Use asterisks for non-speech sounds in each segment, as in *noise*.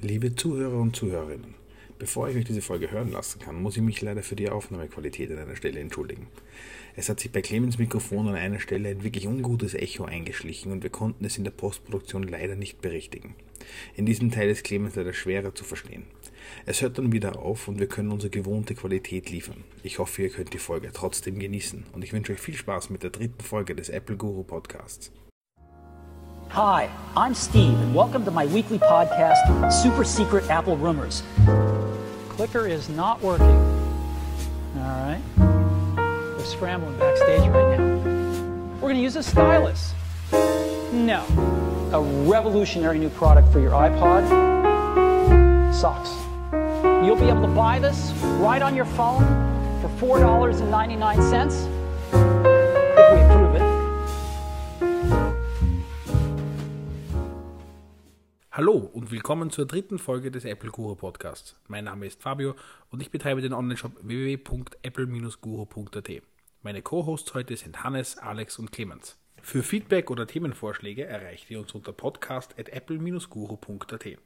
Liebe Zuhörer und Zuhörerinnen, bevor ich euch diese Folge hören lassen kann, muss ich mich leider für die Aufnahmequalität an einer Stelle entschuldigen. Es hat sich bei Clemens Mikrofon an einer Stelle ein wirklich ungutes Echo eingeschlichen und wir konnten es in der Postproduktion leider nicht berichtigen. In diesem Teil ist Clemens leider schwerer zu verstehen. Es hört dann wieder auf und wir können unsere gewohnte Qualität liefern. Ich hoffe, ihr könnt die Folge trotzdem genießen und ich wünsche euch viel Spaß mit der dritten Folge des Apple Guru Podcasts. Hi, I'm Steve, and welcome to my weekly podcast, Super Secret Apple Rumors. Clicker is not working. All right. We're scrambling backstage right now. We're going to use a stylus. No. A revolutionary new product for your iPod socks. You'll be able to buy this right on your phone for $4.99 Hallo und willkommen zur dritten Folge des Apple Guru Podcasts. Mein Name ist Fabio und ich betreibe den Onlineshop www.apple-guru.at. Meine Co-Hosts heute sind Hannes, Alex und Clemens. Für Feedback oder Themenvorschläge erreicht ihr uns unter podcast.apple-guru.at.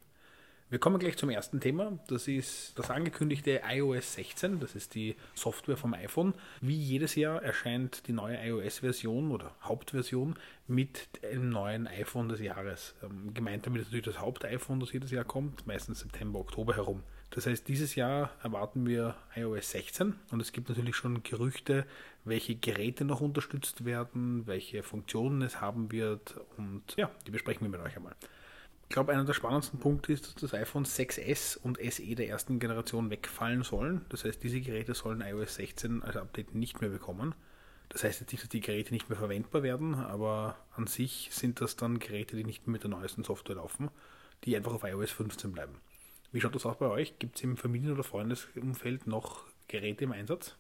Wir kommen gleich zum ersten Thema. Das ist das angekündigte iOS 16. Das ist die Software vom iPhone. Wie jedes Jahr erscheint die neue iOS-Version oder Hauptversion mit einem neuen iPhone des Jahres. Ähm, gemeint damit ist natürlich das Haupt-iPhone, das jedes Jahr kommt, meistens September, Oktober herum. Das heißt, dieses Jahr erwarten wir iOS 16 und es gibt natürlich schon Gerüchte, welche Geräte noch unterstützt werden, welche Funktionen es haben wird und ja, die besprechen wir mit euch einmal. Ich glaube, einer der spannendsten Punkte ist, dass das iPhone 6S und SE der ersten Generation wegfallen sollen. Das heißt, diese Geräte sollen iOS 16 als Update nicht mehr bekommen. Das heißt jetzt nicht, dass die Geräte nicht mehr verwendbar werden, aber an sich sind das dann Geräte, die nicht mehr mit der neuesten Software laufen, die einfach auf iOS 15 bleiben. Wie schaut das auch bei euch? Gibt es im Familien- oder Freundesumfeld noch Geräte im Einsatz?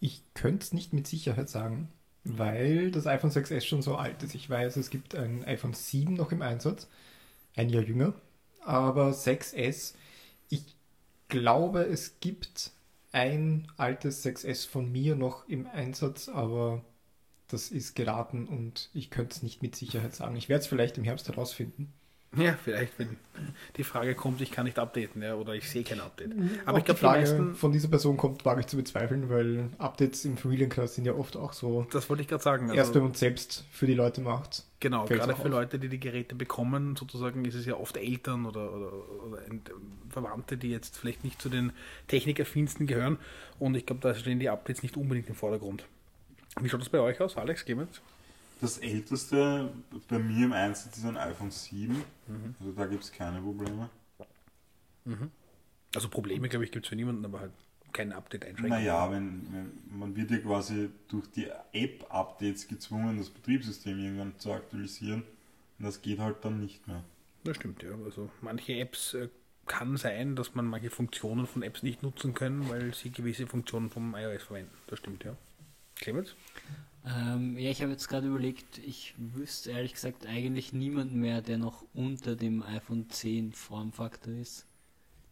Ich könnte es nicht mit Sicherheit sagen, weil das iPhone 6S schon so alt ist. Ich weiß, es gibt ein iPhone 7 noch im Einsatz, ein Jahr jünger, aber 6S, ich glaube, es gibt ein altes 6S von mir noch im Einsatz, aber das ist geraten und ich könnte es nicht mit Sicherheit sagen. Ich werde es vielleicht im Herbst herausfinden. Ja, vielleicht, wenn die Frage kommt, ich kann nicht updaten, ja, oder ich sehe kein Update. Aber Ob ich glaube, die Frage die meisten, von dieser Person kommt, wage ich zu bezweifeln, weil Updates im Familienkreis sind ja oft auch so, das wollte ich gerade sagen. erst wenn Also, man es selbst für die Leute macht. genau, gerade auch für auf. Leute, die die Geräte bekommen, sozusagen, ist es ja oft Eltern oder, oder, oder Verwandte, die jetzt vielleicht nicht zu den Technikerfinsten gehören. Und ich glaube, da stehen die Updates nicht unbedingt im Vordergrund. Wie schaut das bei euch aus, Alex Clemens? Das älteste bei mir im Einsatz ist ein iPhone 7. Also da gibt es keine Probleme. Also Probleme, glaube ich, gibt es für niemanden, aber halt kein Update-Einschränkung. Naja, wenn, wenn, man wird ja quasi durch die App-Updates gezwungen, das Betriebssystem irgendwann zu aktualisieren. Und das geht halt dann nicht mehr. Das stimmt, ja. Also manche Apps äh, kann sein, dass man manche Funktionen von Apps nicht nutzen können, weil sie gewisse Funktionen vom iOS verwenden. Das stimmt, ja. Clemens? Ähm, ja, ich habe jetzt gerade überlegt, ich wüsste ehrlich gesagt eigentlich niemanden mehr, der noch unter dem iPhone 10 Formfaktor ist.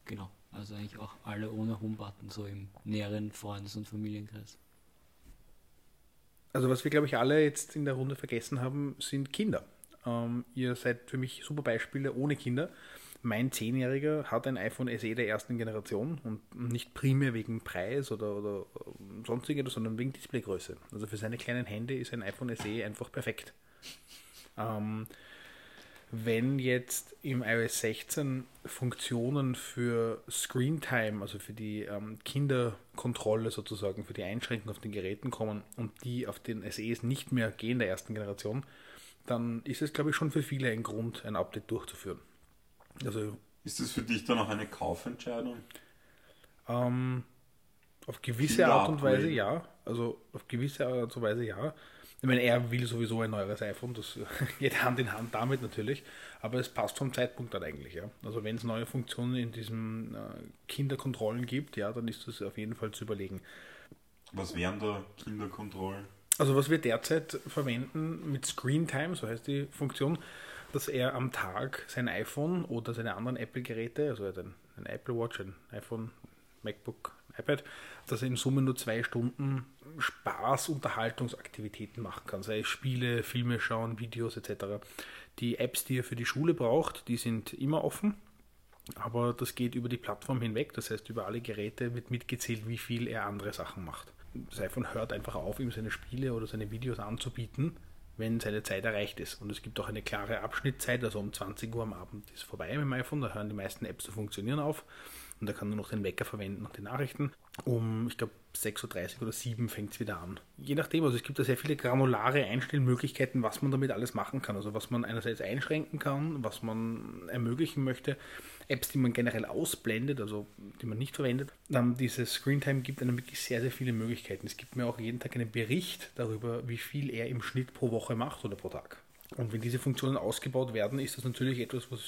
Genau, also eigentlich auch alle ohne Homebutton, so im näheren Freundes- und Familienkreis. Also was wir, glaube ich, alle jetzt in der Runde vergessen haben, sind Kinder. Ähm, ihr seid für mich super Beispiele ohne Kinder. Mein Zehnjähriger hat ein iPhone SE der ersten Generation und nicht primär wegen Preis oder, oder ähm, sonstiges, sondern wegen Displaygröße. Also für seine kleinen Hände ist ein iPhone SE einfach perfekt. Ähm, wenn jetzt im iOS 16 Funktionen für Screentime, also für die ähm, Kinderkontrolle sozusagen, für die Einschränkung auf den Geräten kommen und die auf den SEs nicht mehr gehen der ersten Generation, dann ist es, glaube ich, schon für viele ein Grund, ein Update durchzuführen. Also Ist das für dich dann auch eine Kaufentscheidung? ähm, auf gewisse Kinder Art und Weise ja. Also auf gewisse Art und Weise ja. Ich meine, er will sowieso ein neueres iPhone, das *laughs* geht Hand in Hand damit natürlich, aber es passt vom Zeitpunkt dann eigentlich, ja. Also wenn es neue Funktionen in diesen äh, Kinderkontrollen gibt, ja, dann ist das auf jeden Fall zu überlegen. Was wären da Kinderkontrollen? Also was wir derzeit verwenden mit Screen Time, so heißt die Funktion, dass er am Tag sein iPhone oder seine anderen Apple-Geräte, also ein, ein Apple Watch, ein iPhone, MacBook, iPad, dass er in Summe nur zwei Stunden Spaß, Unterhaltungsaktivitäten machen kann, sei es Spiele, Filme schauen, Videos etc. Die Apps, die er für die Schule braucht, die sind immer offen. aber das geht über die Plattform hinweg. Das heißt, über alle Geräte wird mitgezählt, wie viel er andere Sachen macht. Das iPhone hört einfach auf, ihm seine Spiele oder seine Videos anzubieten, wenn seine Zeit erreicht ist. Und es gibt auch eine klare Abschnittzeit, also um 20 Uhr am Abend ist vorbei mit dem iPhone, da hören die meisten Apps zu funktionieren auf und da kann nur noch den Wecker verwenden und die Nachrichten. Um, ich glaube, 6.30 Uhr oder 7 fängt es wieder an. Je nachdem, also es gibt da sehr viele granulare Einstellmöglichkeiten, was man damit alles machen kann. Also was man einerseits einschränken kann, was man ermöglichen möchte. Apps, die man generell ausblendet, also die man nicht verwendet. Dann dieses Screentime gibt einem wirklich sehr, sehr viele Möglichkeiten. Es gibt mir auch jeden Tag einen Bericht darüber, wie viel er im Schnitt pro Woche macht oder pro Tag. Und wenn diese Funktionen ausgebaut werden, ist das natürlich etwas, was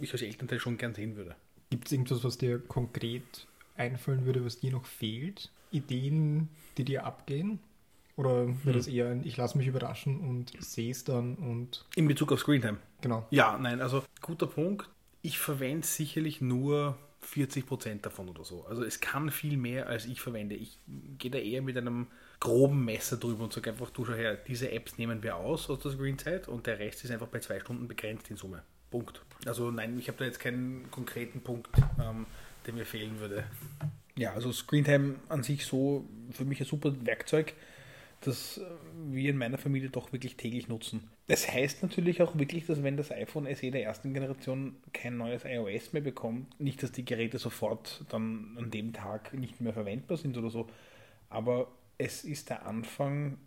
ich als Elternteil schon gern sehen würde. Gibt es irgendwas, was dir konkret einfallen würde, was dir noch fehlt? Ideen, die dir abgehen? Oder wäre das eher ein, ich lasse mich überraschen und sehe es dann und. In Bezug auf Screentime. Genau. Ja, nein, also guter Punkt. Ich verwende sicherlich nur 40% davon oder so. Also es kann viel mehr, als ich verwende. Ich gehe da eher mit einem groben Messer drüber und sage einfach, du schau her, diese Apps nehmen wir aus aus der Screenzeit und der Rest ist einfach bei zwei Stunden begrenzt in Summe. Punkt. Also nein, ich habe da jetzt keinen konkreten Punkt, ähm, der mir fehlen würde. Ja, also Screentime an sich so für mich ein super Werkzeug, das wir in meiner Familie doch wirklich täglich nutzen. Das heißt natürlich auch wirklich, dass wenn das iPhone SE der ersten Generation kein neues iOS mehr bekommt, nicht, dass die Geräte sofort dann an dem Tag nicht mehr verwendbar sind oder so, aber es ist der Anfang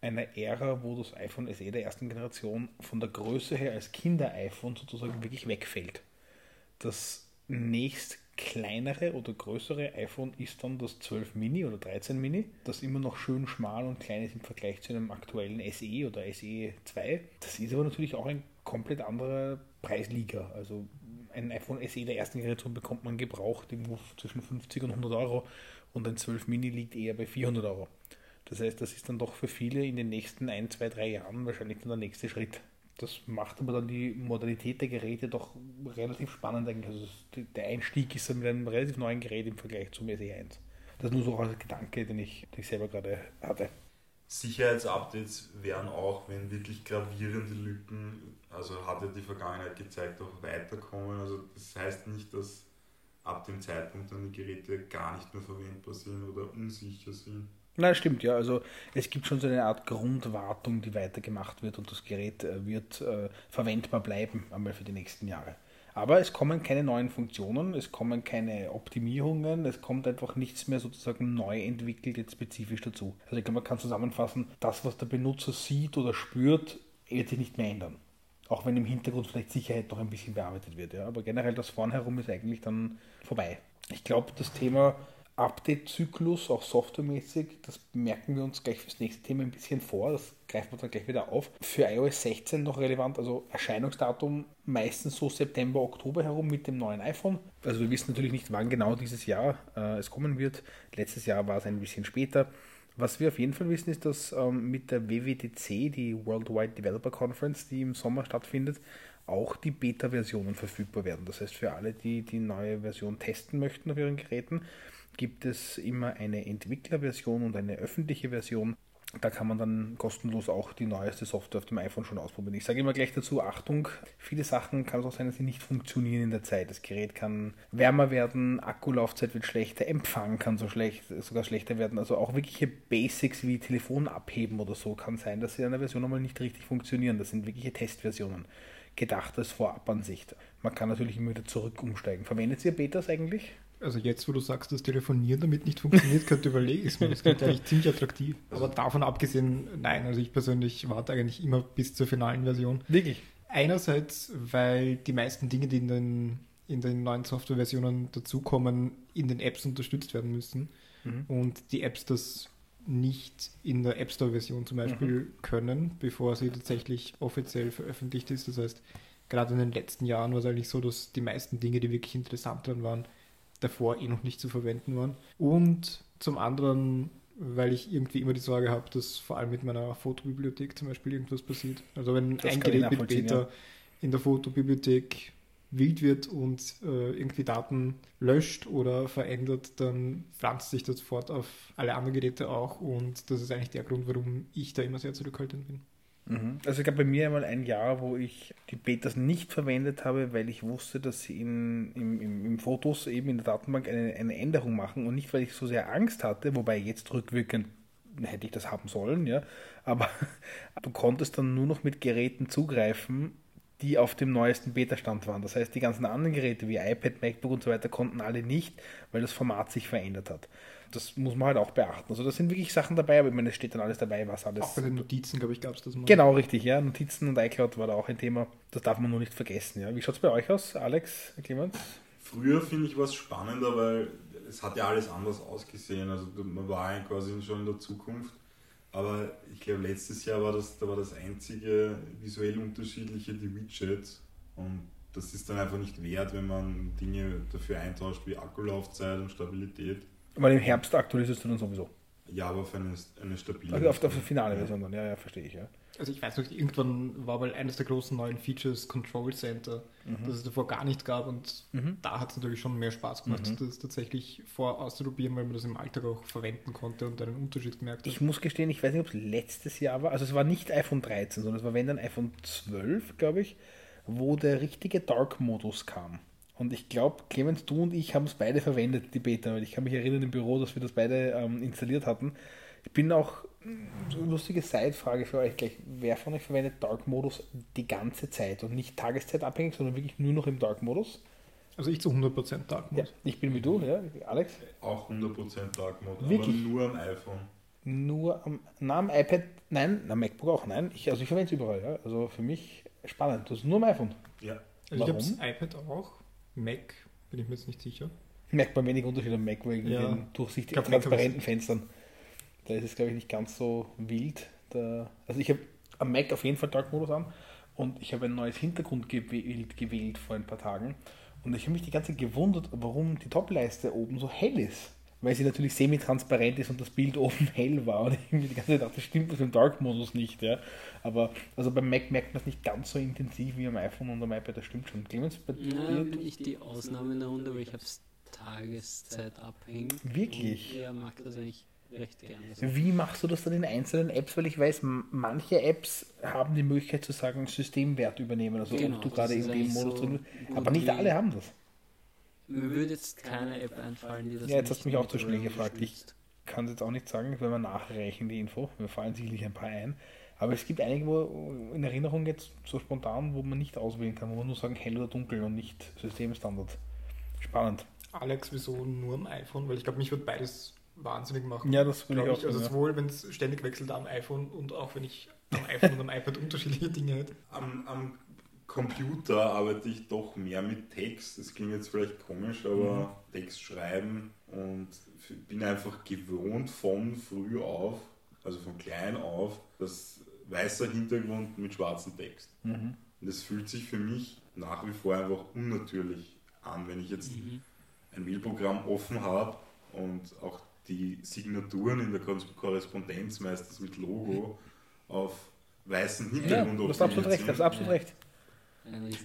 einer Ära, wo das iPhone SE der ersten Generation von der Größe her als Kinder-iPhone sozusagen wirklich wegfällt. Das nächst kleinere oder größere iPhone ist dann das 12 Mini oder 13 Mini, das immer noch schön schmal und klein ist im Vergleich zu einem aktuellen SE oder SE 2. Das ist aber natürlich auch ein komplett anderer Preisliga. Also ein iPhone SE der ersten Generation bekommt man gebraucht irgendwo zwischen 50 und 100 Euro und ein 12 Mini liegt eher bei 400 Euro. Das heißt, das ist dann doch für viele in den nächsten ein, zwei, drei Jahren wahrscheinlich dann der nächste Schritt. Das macht aber dann die Modalität der Geräte doch relativ spannend eigentlich. Also der Einstieg ist dann mit einem relativ neuen Gerät im Vergleich zum SE1. Das ist nur so als Gedanke, den ich, den ich selber gerade hatte. Sicherheitsupdates wären auch, wenn wirklich gravierende Lücken, also hat ja die Vergangenheit gezeigt, auch weiterkommen. Also das heißt nicht, dass ab dem Zeitpunkt dann die Geräte gar nicht mehr verwendbar sind oder unsicher sind. Na, stimmt, ja. Also es gibt schon so eine Art Grundwartung, die weitergemacht wird und das Gerät äh, wird äh, verwendbar bleiben, einmal für die nächsten Jahre. Aber es kommen keine neuen Funktionen, es kommen keine Optimierungen, es kommt einfach nichts mehr sozusagen neu entwickelt, jetzt spezifisch dazu. Also ich glaube, man kann zusammenfassen, das, was der Benutzer sieht oder spürt, wird sich nicht mehr ändern. Auch wenn im Hintergrund vielleicht Sicherheit noch ein bisschen bearbeitet wird. Ja. Aber generell das Vornherum ist eigentlich dann vorbei. Ich glaube, das Thema Update-Zyklus, auch softwaremäßig, das merken wir uns gleich fürs nächste Thema ein bisschen vor, das greifen wir dann gleich wieder auf. Für iOS 16 noch relevant, also Erscheinungsdatum meistens so September, Oktober herum mit dem neuen iPhone. Also wir wissen natürlich nicht, wann genau dieses Jahr äh, es kommen wird. Letztes Jahr war es ein bisschen später. Was wir auf jeden Fall wissen, ist, dass ähm, mit der WWDC, die Worldwide Developer Conference, die im Sommer stattfindet, auch die Beta-Versionen verfügbar werden. Das heißt, für alle, die die neue Version testen möchten auf ihren Geräten, gibt es immer eine Entwicklerversion und eine öffentliche Version. Da kann man dann kostenlos auch die neueste Software auf dem iPhone schon ausprobieren. Ich sage immer gleich dazu, Achtung, viele Sachen kann es auch sein, dass sie nicht funktionieren in der Zeit. Das Gerät kann wärmer werden, Akkulaufzeit wird schlechter, Empfang kann so schlecht, sogar schlechter werden. Also auch wirkliche Basics wie Telefon abheben oder so kann sein, dass sie in einer Version einmal nicht richtig funktionieren. Das sind wirkliche Testversionen. Gedacht als Vorabansicht. Man kann natürlich immer wieder zurück umsteigen. Verwendet ihr Betas eigentlich? Also jetzt, wo du sagst, dass Telefonieren damit nicht funktioniert, könnte *laughs* überlegen, ist mir das klingt eigentlich ziemlich attraktiv. Aber davon abgesehen, nein, also ich persönlich warte eigentlich immer bis zur finalen Version. Wirklich? Einerseits, weil die meisten Dinge, die in den, in den neuen Softwareversionen dazukommen, in den Apps unterstützt werden müssen. Mhm. Und die Apps das nicht in der App Store-Version zum Beispiel mhm. können, bevor sie tatsächlich offiziell veröffentlicht ist. Das heißt, gerade in den letzten Jahren war es eigentlich so, dass die meisten Dinge, die wirklich interessant dran waren, davor eh noch nicht zu verwenden waren. Und zum anderen, weil ich irgendwie immer die Sorge habe, dass vor allem mit meiner Fotobibliothek zum Beispiel irgendwas passiert. Also wenn das ein Gerät mit Beta ja. in der Fotobibliothek wild wird und äh, irgendwie Daten löscht oder verändert, dann pflanzt sich das sofort auf alle anderen Geräte auch und das ist eigentlich der Grund, warum ich da immer sehr zurückhaltend bin. Also es gab bei mir einmal ein Jahr, wo ich die Betas nicht verwendet habe, weil ich wusste, dass sie in, im, im, im Fotos eben in der Datenbank eine, eine Änderung machen und nicht, weil ich so sehr Angst hatte, wobei jetzt rückwirkend hätte ich das haben sollen, ja, aber *laughs* du konntest dann nur noch mit Geräten zugreifen, die auf dem neuesten Beta-Stand waren. Das heißt, die ganzen anderen Geräte wie iPad, MacBook und so weiter konnten alle nicht, weil das Format sich verändert hat. Das muss man halt auch beachten. Also da sind wirklich Sachen dabei, aber ich meine, es steht dann alles dabei, was alles. Auch bei den Notizen, glaube ich, gab es das mal. Genau, richtig, ja. Notizen und iCloud war da auch ein Thema. Das darf man nur nicht vergessen, ja. Wie schaut es bei euch aus, Alex, Clemens? Früher finde ich was spannender, weil es hat ja alles anders ausgesehen. Also man war ja quasi schon in der Zukunft. Aber ich glaube, letztes Jahr war das, da war das einzige visuell unterschiedliche die Widgets. Und das ist dann einfach nicht wert, wenn man Dinge dafür eintauscht wie Akkulaufzeit und Stabilität. Weil im Herbst aktualisierst du dann sowieso. Ja, aber auf eine, eine stabile. Also auf der finale Version dann, ja, ja, verstehe ich, ja. Also ich weiß noch, irgendwann war mal eines der großen neuen Features Control Center, das es davor gar nicht gab und da hat es natürlich schon mehr Spaß gemacht, das tatsächlich vor auszuprobieren, weil man das im Alltag auch verwenden konnte und einen Unterschied gemerkt hat. Ich muss gestehen, ich weiß nicht, ob es letztes Jahr war. Also es war nicht iPhone 13, sondern es war wenn dann iPhone 12, glaube ich, wo der richtige Dark-Modus kam. Und ich glaube, Clemens, du und ich haben es beide verwendet, die Beta, weil ich kann mich erinnern im Büro, dass wir das beide ähm, installiert hatten. Ich bin auch, so eine lustige Side-Frage für euch gleich, wer von euch verwendet Dark-Modus die ganze Zeit und nicht tageszeitabhängig, sondern wirklich nur noch im Dark-Modus? Also ich zu 100% Dark Ja, ich bin wie du, ja, Alex. Auch 100% Dark Mode, Wirklich? aber nur am iPhone. Nur am, na, am iPad, nein, am MacBook auch, nein. Ich, also ich verwende es überall, ja. Also für mich spannend. Das ist nur am iPhone. Ja. Also ich habe Warum? iPad auch, Mac bin ich mir jetzt nicht sicher. Merkt man wenig Unterschied am Mac wegen Ja. den durchsichtigen, transparenten Fenstern. Da ist es, glaube ich, nicht ganz so wild. Da, also ich habe am Mac auf jeden Fall Dark-Modus an und ich habe ein neues Hintergrundbild gewählt vor ein paar Tagen und ich habe mich die ganze Zeit gewundert, warum die Topleiste oben so hell ist. Weil sie natürlich semi-transparent ist und das Bild *laughs* oben hell war. Und ich mir die ganze Zeit dachte, das stimmt das im Dark-Modus nicht. Ja. Aber also beim Mac merkt man es nicht ganz so intensiv wie am iPhone und am iPad, das stimmt schon. Clemens, bei Ja, dir? bin ich die Ausnahme in der Runde, weil ich habe es tageszeitabhängig. Wirklich? Er mag das eigentlich recht gerne. So. Wie machst du das dann in einzelnen Apps? Weil ich weiß, manche Apps haben die Möglichkeit zu sagen, Systemwert übernehmen, also Genau, ob du gerade in dem Modus so drin bist. Aber nicht alle haben das. Mir würde jetzt keine App einfallen, die das Ja, jetzt nicht hast du mich auch zu schnell gefragt. Ich unterstützt. kann es jetzt auch nicht sagen, wenn wir nachreichen die Info. Mir fallen sicherlich ein paar ein. Aber es gibt einige, wo in Erinnerung jetzt so spontan, wo man nicht auswählen kann, wo man nur sagen hell oder dunkel und nicht Systemstandard. Spannend. Alex, wieso nur am iPhone? Weil ich glaube, mich wird beides wahnsinnig machen. Ja, das würde ich auch ich. Also ja. sowohl, wenn es ständig wechselt am iPhone und auch wenn ich am iPhone und am iPad *laughs* unterschiedliche Dinge hätte. Am, am Computer arbeite ich doch mehr mit Text. Das klingt jetzt vielleicht komisch, aber Text schreiben und bin einfach gewohnt von früh auf, also von klein auf, das weißer Hintergrund mit schwarzem Text. Mhm. Und das fühlt sich für mich nach wie vor einfach unnatürlich an, wenn ich jetzt ein Wählprogramm offen habe und auch die Signaturen in der Kor- Korrespondenz meistens mit Logo auf weißen Ja, Hintergrund du hast absolut recht, du hast absolut recht.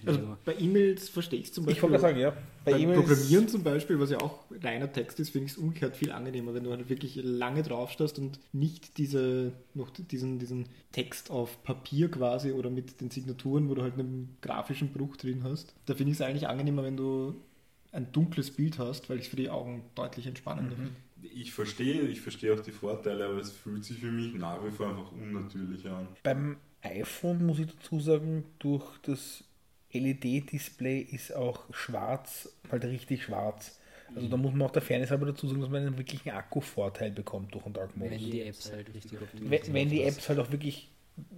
Also bei E-Mails verstehe ich zum Ich Beispiel. wollte gerade sagen, ja. Bei Beim E-Mails- Programmieren zum Beispiel, was ja auch reiner Text ist, finde ich es umgekehrt viel angenehmer, wenn du halt wirklich lange draufstehst und nicht diese, noch diesen, diesen Text auf Papier quasi oder mit den Signaturen, wo du halt einen grafischen Bruch drin hast. Da finde ich es eigentlich angenehmer, wenn du ein dunkles Bild hast, weil ich es für die Augen deutlich entspannender finde. Ich verstehe, ich verstehe auch die Vorteile, aber es fühlt sich für mich nach wie vor einfach unnatürlich an. Beim iPhone muss ich dazu sagen, durch das LED-Display ist auch schwarz halt richtig schwarz. Also da muss man auch der Fairness halber dazu sagen, dass man einen wirklichen Akkuvorteil bekommt durch den Dark Mode. Wenn die Apps halt richtig Wenn, sind wenn die. Apps halt auch wirklich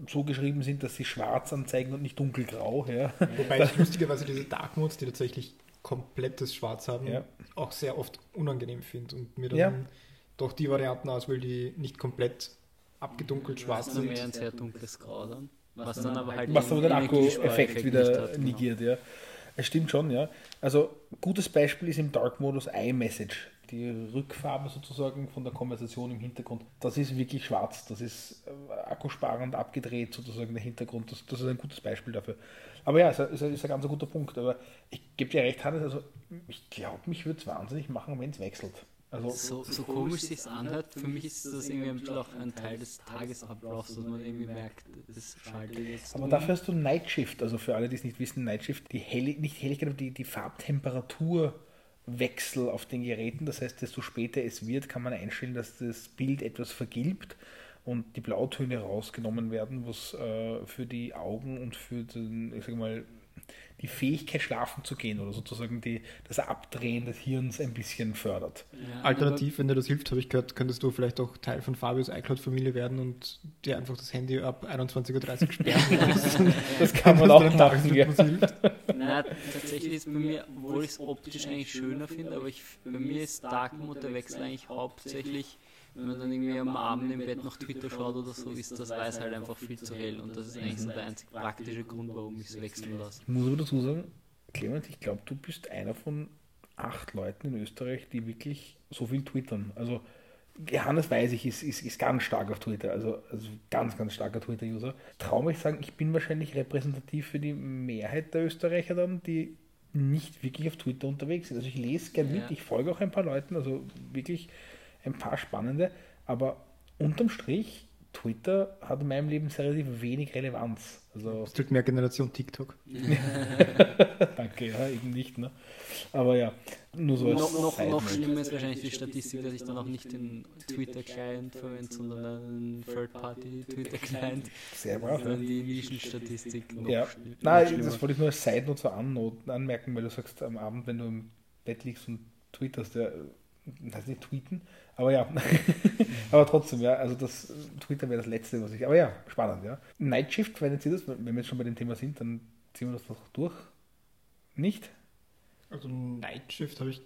so geschrieben sind, dass sie schwarz anzeigen und nicht dunkelgrau, ja. Wobei ich *laughs* lustigerweise diese Dark Modes, die tatsächlich komplettes Schwarz haben, Ja. auch sehr oft unangenehm finde und mir dann Ja. doch die Varianten auswähle, die nicht komplett abgedunkelt schwarz Was dann sind. mehr ein sehr dunkles Grau dann. Was dann aber halt Was aber den Energiespareffekt Akku-Effekt wieder hat, genau. negiert, ja. Es stimmt schon, ja. Also, gutes Beispiel ist im Dark-Modus iMessage. Die Rückfarbe sozusagen von der Konversation im Hintergrund. Das ist wirklich schwarz. Das ist äh, akkusparend abgedreht, sozusagen der Hintergrund. Das, das ist ein gutes Beispiel dafür. Aber ja, ist ein, ist ein, ist ein ganz guter Punkt. Aber ich gebe dir recht, Hannes, also ich glaube, mich würde es wahnsinnig machen, wenn es wechselt. Also So, so komisch sich anhört, für mich ist das irgendwie ein bisschen auch ein Teil des Tagesablaufs, dass man irgendwie merkt, das schaltet jetzt Aber um. dafür hast du Nightshift, also für alle, die es nicht wissen, Nightshift, die Hell nicht Helligkeit, aber die, die Farbtemperaturwechsel auf den Geräten. Das heißt, desto später es wird, kann man einstellen, dass das Bild etwas vergilbt und die Blautöne rausgenommen werden, was äh, für die Augen und für den, ich sag mal, die Fähigkeit schlafen zu gehen oder sozusagen die, das Abdrehen des Hirns ein bisschen fördert. Ja, Alternativ, wenn dir das hilft, habe ich gehört, könntest du vielleicht auch Teil von Fabios iCloud-Familie werden und dir einfach das Handy ab 21.30 Uhr *laughs* sperren. Das kann man auch machen. Ja. Na, tatsächlich ist bei mir, obwohl ich es optisch eigentlich schöner finde, aber ich, bei mir ist Dark Mode der Wechsel eigentlich hauptsächlich, wenn man dann irgendwie am Abend im Bett noch Twitter schaut oder so, ist das Weiß halt einfach viel zu hell und das ist eigentlich so der einzig praktische Grund, warum ich es wechseln lasse. Ich muss aber dazu sagen, Clemens, ich glaube, du bist einer von acht Leuten in Österreich, die wirklich so viel twittern. Also Johannes weiß ich, ist, ist, ist ganz stark auf Twitter, also, also ganz, ganz starker Twitter-User. Traue ich sagen, ich bin wahrscheinlich repräsentativ für die Mehrheit der Österreicher dann, die nicht wirklich auf Twitter unterwegs sind. Also ich lese gern mit, Ja. ich folge auch ein paar Leuten, also wirklich ein paar spannende, aber unterm Strich, Twitter hat in meinem Leben sehr relativ wenig Relevanz. Also Das tut mehr Generation TikTok. *laughs* *laughs* Danke, ja, eben nicht, ne? Aber ja, nur so als noch, noch, noch schlimmer ist wahrscheinlich die Statistik, dass ich dann auch nicht den Twitter-Client verwende, sondern einen Third-Party-Twitter-Client. Sehr brav, dann die Nischenstatistik Ja, nein, schlimmer. das wollte ich nur als Side Note so annoten, anmerken, weil du sagst, am Abend, wenn du im Bett liegst und tweeterst, ja, das heißt nicht tweeten, aber ja, *laughs* aber trotzdem, ja, also das Twitter wäre das Letzte, was ich, aber ja, spannend, ja. Nightshift, verwendet Sie das? Wenn wir jetzt schon bei dem Thema sind, dann ziehen wir das noch durch. Nicht? Also Nightshift habe ich,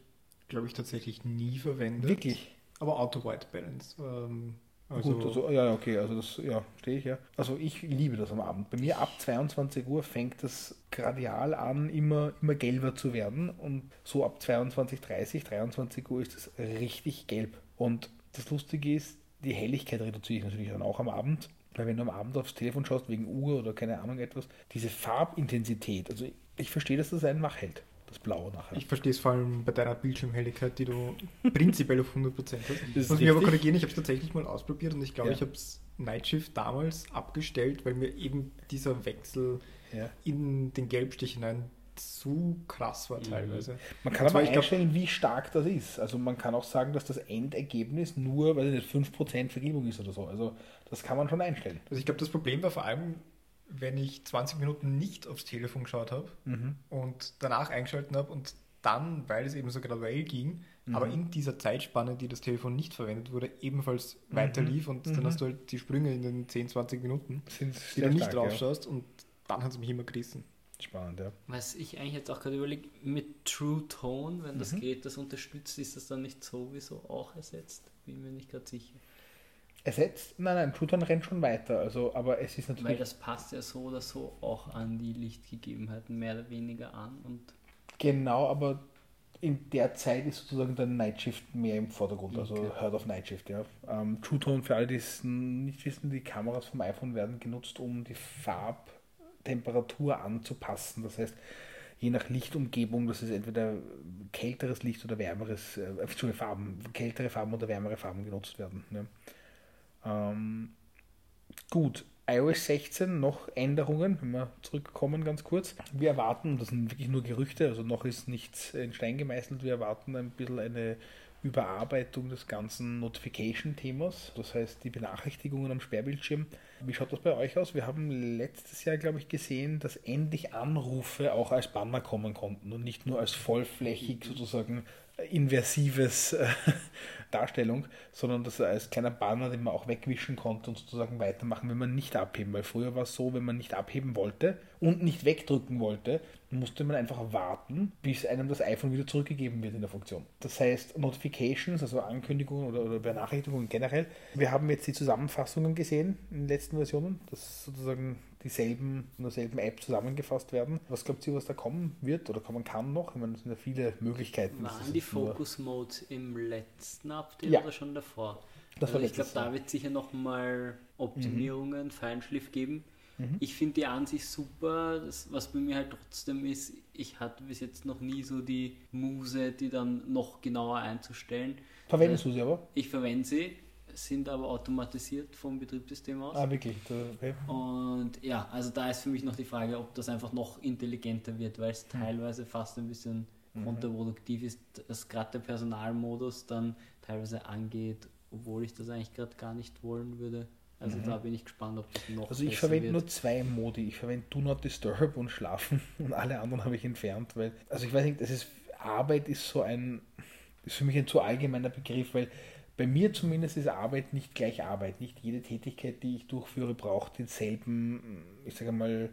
glaube ich, tatsächlich nie verwendet. Wirklich? Aber Auto-White Balance. Ähm, also, Gut, also, ja, okay, also das, ja, stehe ich, ja. Also ich liebe das am Abend. Bei mir ab 22 Uhr fängt das gradial an, immer, immer gelber zu werden und so ab 22, 30, 23 Uhr ist es richtig gelb. Und das Lustige ist, die Helligkeit reduziere ich natürlich dann auch am Abend, weil wenn du am Abend aufs Telefon schaust, wegen Uhr oder keine Ahnung etwas, diese Farbintensität, also ich, verstehe, dass das einen wach hält, das Blaue nachher. ich verstehe es vor allem bei deiner Bildschirmhelligkeit, die du prinzipiell auf 100% hast. ist Muss mich aber korrigieren, ich habe es tatsächlich mal ausprobiert und ich glaube, Ja. ich habe es Nightshift damals abgestellt, weil mir eben dieser Wechsel ja. in den Gelbstich hinein zu krass war teilweise. Man kann zwar, aber glaub- einstellen, wie stark das ist. Also man kann auch sagen, dass das Endergebnis nur, weil nicht 5% Vergilbung ist oder so. Also das kann man schon einstellen. Also ich glaube, das Problem war vor allem, wenn ich 20 Minuten nicht aufs Telefon geschaut habe Mhm. und danach eingeschalten habe und dann, weil es eben so graduell ging, Mhm. aber in dieser Zeitspanne, die das Telefon nicht verwendet wurde, ebenfalls weiter lief und Mhm. dann hast du halt die Sprünge in den 10, 20 Minuten, Sind die du nicht stark, drauf ja. schaust und dann hat es mich immer gerissen. Spannend, ja. Was ich eigentlich jetzt auch gerade überlege, mit True Tone, wenn Mhm. das geht, das unterstützt, ist das dann nicht sowieso auch ersetzt? Bin mir nicht gerade sicher. Ersetzt? Nein, nein, Pluton rennt schon weiter. Also, aber es ist Weil natürlich. das passt ja so oder so auch an die Lichtgegebenheiten mehr oder weniger an und Genau, aber in der Zeit ist sozusagen der Nightshift mehr im Vordergrund. Also Okay. hört auf Nightshift, ja. Ähm, True Tone, für alle, die es nicht wissen, die Kameras vom iPhone werden genutzt, um die Farbtemperatur anzupassen. Das heißt, je nach Lichtumgebung, das ist entweder kälteres Licht oder wärmeres, äh, Farben, kältere Farben oder wärmere Farben genutzt werden. Ne? Ähm, gut, iOS 16 noch Änderungen, wenn wir zurückkommen ganz kurz. Wir erwarten, das sind wirklich nur Gerüchte, also noch ist nichts in Stein gemeißelt, wir erwarten ein bisschen eine Überarbeitung des ganzen Notification-Themas, das heißt die Benachrichtigungen am Sperrbildschirm. Wie schaut das bei euch aus? Wir haben letztes Jahr, glaube ich, gesehen, dass endlich Anrufe auch als Banner kommen konnten und nicht nur als vollflächig sozusagen inversives äh, *laughs* Darstellung, sondern das als kleiner Banner, den man auch wegwischen konnte und sozusagen weitermachen, wenn man nicht abheben. Weil früher war es so, wenn man nicht abheben wollte und nicht wegdrücken wollte, musste man einfach warten, bis einem das iPhone wieder zurückgegeben wird in der Funktion. Das heißt, Notifications, also Ankündigungen oder, oder Benachrichtigungen generell. Wir haben jetzt die Zusammenfassungen gesehen in den letzten Versionen, dass sozusagen dieselben, in derselben App zusammengefasst werden. Was glaubt ihr, was da kommen wird oder kommen kann noch? Ich meine, es sind ja viele Möglichkeiten. Waren die Focus Modes im letzten Update Ja. oder schon davor? Das also ich glaube, da wird sicher nochmal Optimierungen, Feinschliff geben. Ich finde die Ansicht super. Das, was bei mir halt trotzdem ist, ich hatte bis jetzt noch nie so die Muse, die dann noch genauer einzustellen. Verwendest du sie aber? Ich verwende sie, sind aber automatisiert vom Betriebssystem aus. Ah, wirklich? Okay. Und ja, also da ist für mich noch die Frage, ob das einfach noch intelligenter wird, weil es teilweise fast ein bisschen kontraproduktiv ist, dass gerade der Personalmodus dann teilweise angeht, obwohl ich das eigentlich gerade gar nicht wollen würde. Also da bin ich gespannt, ob das noch Also ich verwende nur zwei Modi. Ich verwende Do Not Disturb und Schlafen *laughs* und alle anderen habe ich entfernt, weil, also ich weiß nicht, das ist, Arbeit ist so ein, ist für mich ein zu allgemeiner Begriff, weil bei mir zumindest ist Arbeit nicht gleich Arbeit. Nicht jede Tätigkeit, die ich durchführe, braucht denselben, ich sage mal,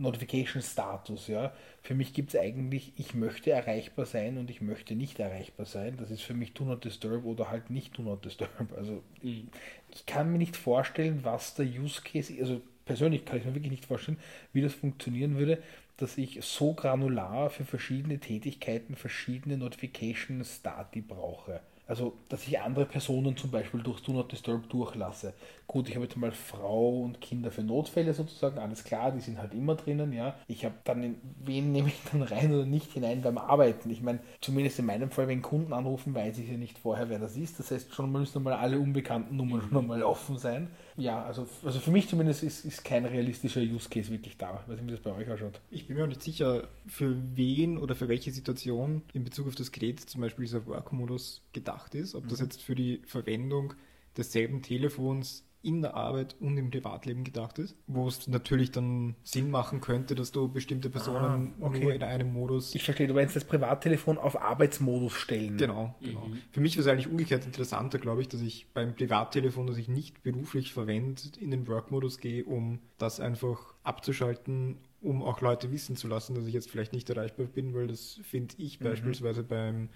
Notification-Status. Ja? Für mich gibt es eigentlich, ich möchte erreichbar sein und ich möchte nicht erreichbar sein. Das ist für mich Do Not Disturb oder halt nicht Do Not Disturb. *laughs* Also ich kann mir nicht vorstellen, was der Use Case. Also persönlich kann ich mir wirklich nicht vorstellen, wie das funktionieren würde, dass ich so granular für verschiedene Tätigkeiten verschiedene Notification Stati brauche. Also, dass ich andere Personen zum Beispiel durch Do Not Disturb durchlasse. Gut, ich habe jetzt mal Frau und Kinder für Notfälle sozusagen, alles klar, die sind halt immer drinnen, ja. Ich habe dann, in, wen nehme ich dann rein oder nicht hinein beim Arbeiten? Ich meine, zumindest in meinem Fall, wenn Kunden anrufen, weiß ich ja nicht vorher, wer das ist. Das heißt, schon müssen mal alle unbekannten Nummern *laughs* schon mal offen sein. Ja, also, also für mich zumindest ist, ist kein realistischer Use Case wirklich da. Ich weiß nicht, wie das bei euch ausschaut. Ich bin mir auch nicht sicher, für wen oder für welche Situation in Bezug auf das Gerät zum Beispiel dieser Work-Modus gedacht ist. Ob das jetzt für die Verwendung desselben Telefons in der Arbeit und im Privatleben gedacht ist, wo es natürlich dann Sinn machen könnte, dass du bestimmte Personen Ah, okay. nur in einem Modus Ich verstehe, du meinst das Privattelefon auf Arbeitsmodus stellen. Genau, genau. Für mich wäre es eigentlich umgekehrt interessanter, glaube ich, dass ich beim Privattelefon, das ich nicht beruflich verwende, in den Work-Modus gehe, um das einfach abzuschalten, um auch Leute wissen zu lassen, dass ich jetzt vielleicht nicht erreichbar bin, weil das finde ich beispielsweise beim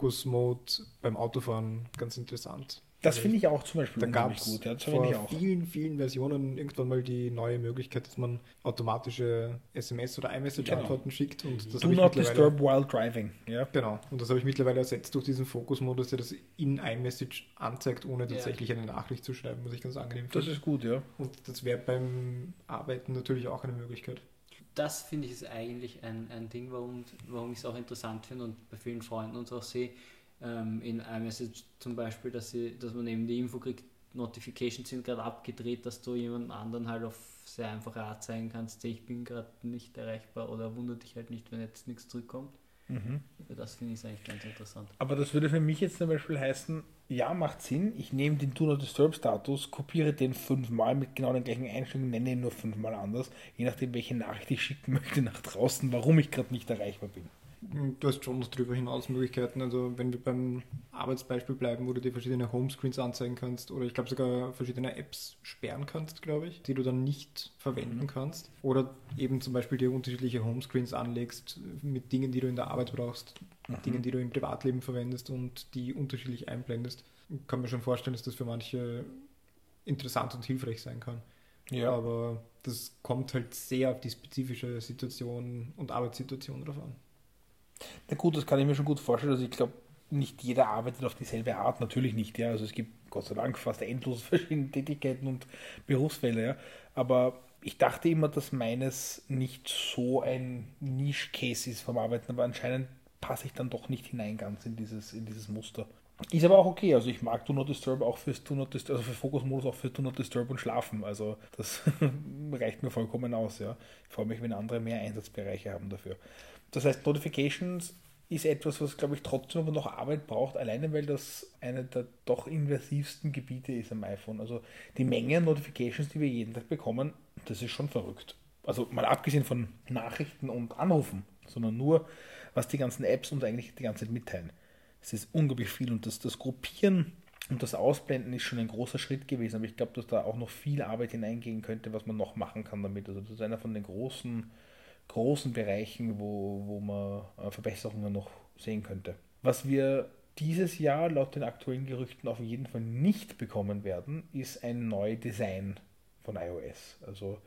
Focus-Mode beim Autofahren ganz interessant. Das finde ich auch zum Beispiel Da gab unglaublich es gut. Ja, das vor finde ich auch. vielen, vielen Versionen irgendwann mal die neue Möglichkeit, dass man automatische SMS- oder iMessage-Antworten schickt. Und das Do not disturb while driving. Ja. Genau, und das habe ich mittlerweile ersetzt durch diesen Fokus-Modus, der das in iMessage anzeigt, ohne tatsächlich eine Nachricht zu schreiben, was ich ganz angenehm Das finde. ist gut, ja. Und das wäre beim Arbeiten natürlich auch eine Möglichkeit. das finde ich ist eigentlich ein, ein Ding, warum, warum ich es auch interessant finde und bei vielen Freunden uns auch sehe, ähm, in iMessage zum Beispiel, dass, sie, dass man eben die Info kriegt, Notifications sind gerade abgedreht, dass du jemand anderen halt auf sehr einfache Art zeigen kannst, ich bin gerade nicht erreichbar oder wundert dich halt nicht, wenn jetzt nichts zurückkommt. Ja, Das finde ich eigentlich ganz interessant. Aber das würde für mich jetzt zum Beispiel heißen, ja, macht Sinn, ich nehme den Do Not Disturb Status, kopiere den fünfmal mit genau den gleichen Einstellungen, nenne ihn nur fünfmal anders, je nachdem, welche Nachricht ich schicken möchte nach draußen, warum ich gerade nicht erreichbar bin. Du hast schon noch darüber hinaus Möglichkeiten. Also wenn wir beim Arbeitsbeispiel bleiben, wo du dir verschiedene Homescreens anzeigen kannst oder ich glaube sogar verschiedene Apps sperren kannst, glaube ich, die du dann nicht verwenden kannst. Oder eben zum Beispiel dir unterschiedliche Homescreens anlegst mit Dingen, die du in der Arbeit brauchst, Dingen, die du im Privatleben verwendest und die unterschiedlich einblendest. Ich kann mir schon vorstellen, dass das für manche interessant und hilfreich sein kann. Ja. Aber das kommt halt sehr auf die spezifische Situation und Arbeitssituation drauf an. Na gut, das kann ich mir schon gut vorstellen. Also ich glaube, nicht jeder arbeitet auf dieselbe Art, natürlich nicht, ja. Also es gibt Gott sei Dank fast endlos *laughs* verschiedene Tätigkeiten und Berufsfelder, ja. Aber ich dachte immer, dass meines nicht so ein Niche-Case ist vom Arbeiten, aber anscheinend passe ich dann doch nicht hinein ganz in dieses, in dieses Muster. Ist aber auch okay, also ich mag Do Not Disturb auch fürs Do Not Disturb, also für Fokusmodus auch für Do Not Disturb und Schlafen. Also das *laughs* reicht mir vollkommen aus, ja. Ich freue mich, wenn andere mehr Einsatzbereiche haben dafür. Das heißt, Notifications ist etwas, was, glaube ich, trotzdem aber noch Arbeit braucht, alleine weil das eine der doch inversivsten Gebiete ist am iPhone. Also die Menge an Notifications, die wir jeden Tag bekommen, das ist schon verrückt. Also mal abgesehen von Nachrichten und Anrufen, sondern nur, was die ganzen Apps uns eigentlich die ganze Zeit mitteilen. Es ist unglaublich viel und das, das Gruppieren und das Ausblenden ist schon ein großer Schritt gewesen, aber ich glaube, dass da auch noch viel Arbeit hineingehen könnte, was man noch machen kann damit. Also das ist einer von den großen großen Bereichen, wo, wo man äh, Verbesserungen noch sehen könnte. Was wir dieses Jahr laut den aktuellen Gerüchten auf jeden Fall nicht bekommen werden, ist ein neues Design von iOS. Also